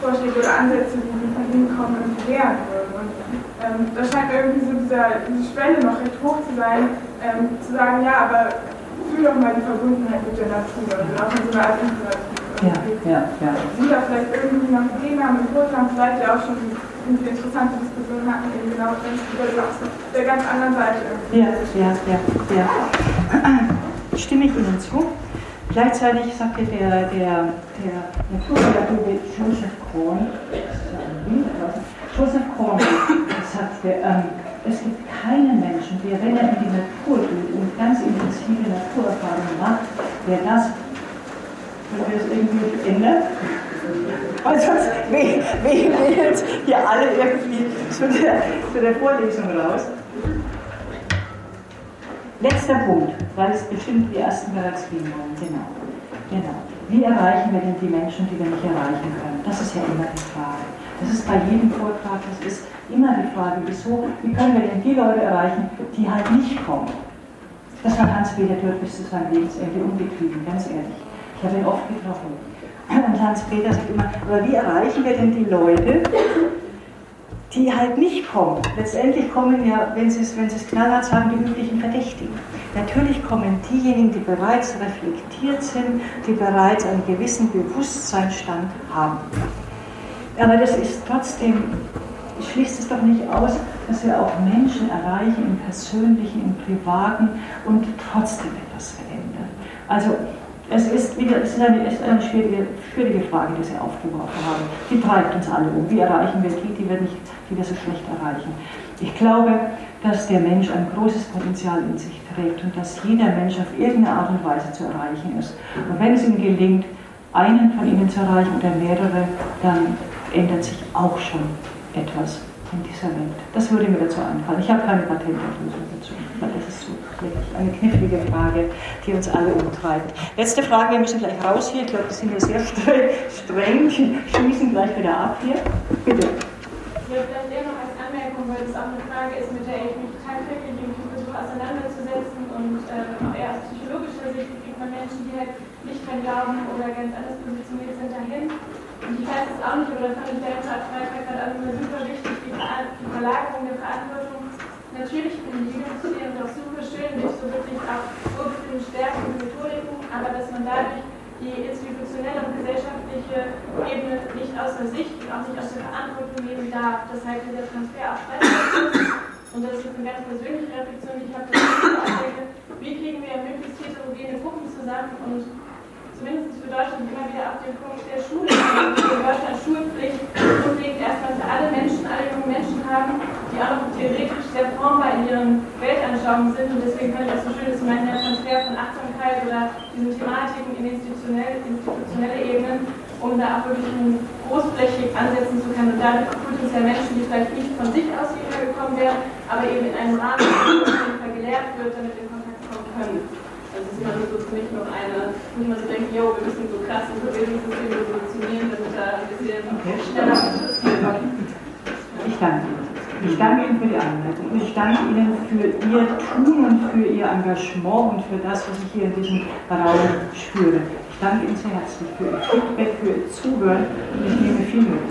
Vorschläge oder Ansätze, die von Ihnen kommen, und klären würden. Und ähm, da scheint irgendwie so dieser, diese Schwelle noch recht hoch zu sein, ähm, zu sagen, ja, aber fühl doch mal die Verbundenheit mit der Natur, also auch in so einer Art. Ja, ja, ja. Sie da vielleicht irgendwie noch Ideen haben, Impulse haben, vielleicht ja auch schon irgendwie interessante Diskussionen hatten, eben genau das über der ganz anderen Seite. Ja, ja, ja, ja. [CLEARS THROAT] Stimme ich Ihnen zu. Gleichzeitig sagte der, der, der Naturpädagoge Joseph Korn, Joseph Korn sagte, ähm, es gibt keinen Menschen, der, wenn er in die Natur geht und ganz intensive Naturerfahrungen macht, der das, wenn wir es irgendwie ändern, weil sonst wählen wir jetzt hier alle irgendwie zu der, zu der Vorlesung raus. Letzter Punkt, weil es bestimmt die ersten bereits gehen wollen. Genau. genau. Wie erreichen wir denn die Menschen, die wir nicht erreichen können? Das ist ja immer die Frage. Das ist bei jedem Vortrag, das ist immer die Frage, wieso, wie können wir denn die Leute erreichen, die halt nicht kommen? Das hat Hans-Peter Dürr bis zu seinem Lebensende umgetrieben, ganz ehrlich. Ich habe ihn oft getroffen. Und Hans-Peter sagt immer, aber wie erreichen wir denn die Leute, die halt nicht kommen. Letztendlich kommen ja, wenn Sie es, wenn es knallhart sagen, die üblichen Verdächtigen. Natürlich kommen diejenigen, die bereits reflektiert sind, die bereits einen gewissen Bewusstseinsstand haben. Aber das ist trotzdem, schließt es doch nicht aus, dass wir auch Menschen erreichen im Persönlichen, im Privaten und trotzdem etwas verändern. Also es ist, wieder, es ist eine, ist eine schwierige, schwierige Frage, die Sie aufgeworfen haben. Die treibt uns alle um. Wie erreichen wir die, die wir, nicht, die wir so schlecht erreichen? Ich glaube, dass der Mensch ein großes Potenzial in sich trägt und dass jeder Mensch auf irgendeine Art und Weise zu erreichen ist. Und wenn es ihm gelingt, einen von ihnen zu erreichen oder mehrere, dann ändert sich auch schon etwas in dieser Welt. Das würde mir dazu einfallen. Ich habe keine Patentlösung dazu, weil das ist so wirklich eine knifflige Frage, die uns alle umtreibt. Letzte Frage, wir müssen gleich raus hier. Ich glaube, wir sind hier sehr streng, schließen gleich wieder ab hier. Bitte. Ich habe dann noch als Anmerkung, weil das auch eine Frage ist, mit der ich mich tagtäglich versuche auseinanderzusetzen und äh, auch eher aus psychologischer Sicht gibt man Menschen, die halt nicht mehr glauben oder ganz anders positioniert sind dahin. Und ich weiß es auch nicht, aber das fand ich der Freitag gerade auch immer super wichtig, die Verlagerung der Verantwortung natürlich sehen und auch super schön durch so wirklich auch urbestimmte Stärken und Methodiken, aber dass man dadurch die institutionelle und gesellschaftliche Ebene nicht außer Sicht und auch nicht aus der Verantwortung nehmen darf. Das heißt, dieser Transfer auch stattfindet. Und das ist eine ganz persönliche Reflexion, die ich habe, wie kriegen wir möglichst heterogene Gruppen zusammen und zumindest für Deutschland immer wieder auf den Punkt der Schule. In Deutschland Schulpflicht grundlegend erstmal für alle Menschen, alle jungen Menschen haben, die auch noch theoretisch sehr formbar in ihren Weltanschauungen sind. Und deswegen fand ich auch so schön, dass meinen, der Transfer von Achtsamkeit oder diesen Thematiken in institutionelle, institutionelle Ebenen, um da auch wirklich großflächig ansetzen zu können und dadurch potenziell Menschen, die vielleicht nicht von sich aus hierher gekommen wären, aber eben in einem Rahmen, der gelehrt wird, damit in Kontakt kommen können. Also man so nicht noch eine, nicht man so denkt, yo, wir müssen so krass ein Verbindungssystem revolutionieren, damit da ein bisschen okay. schneller passiert. Ich danke Ihnen. Ich danke Ihnen für die Anleitung. Ich danke Ihnen für Ihr Tun und für Ihr Engagement und für das, was ich hier in diesem Raum spüre. Ich danke Ihnen sehr herzlich für Ihr Feedback, für Ihr Zuhören und ich nehme viel mit.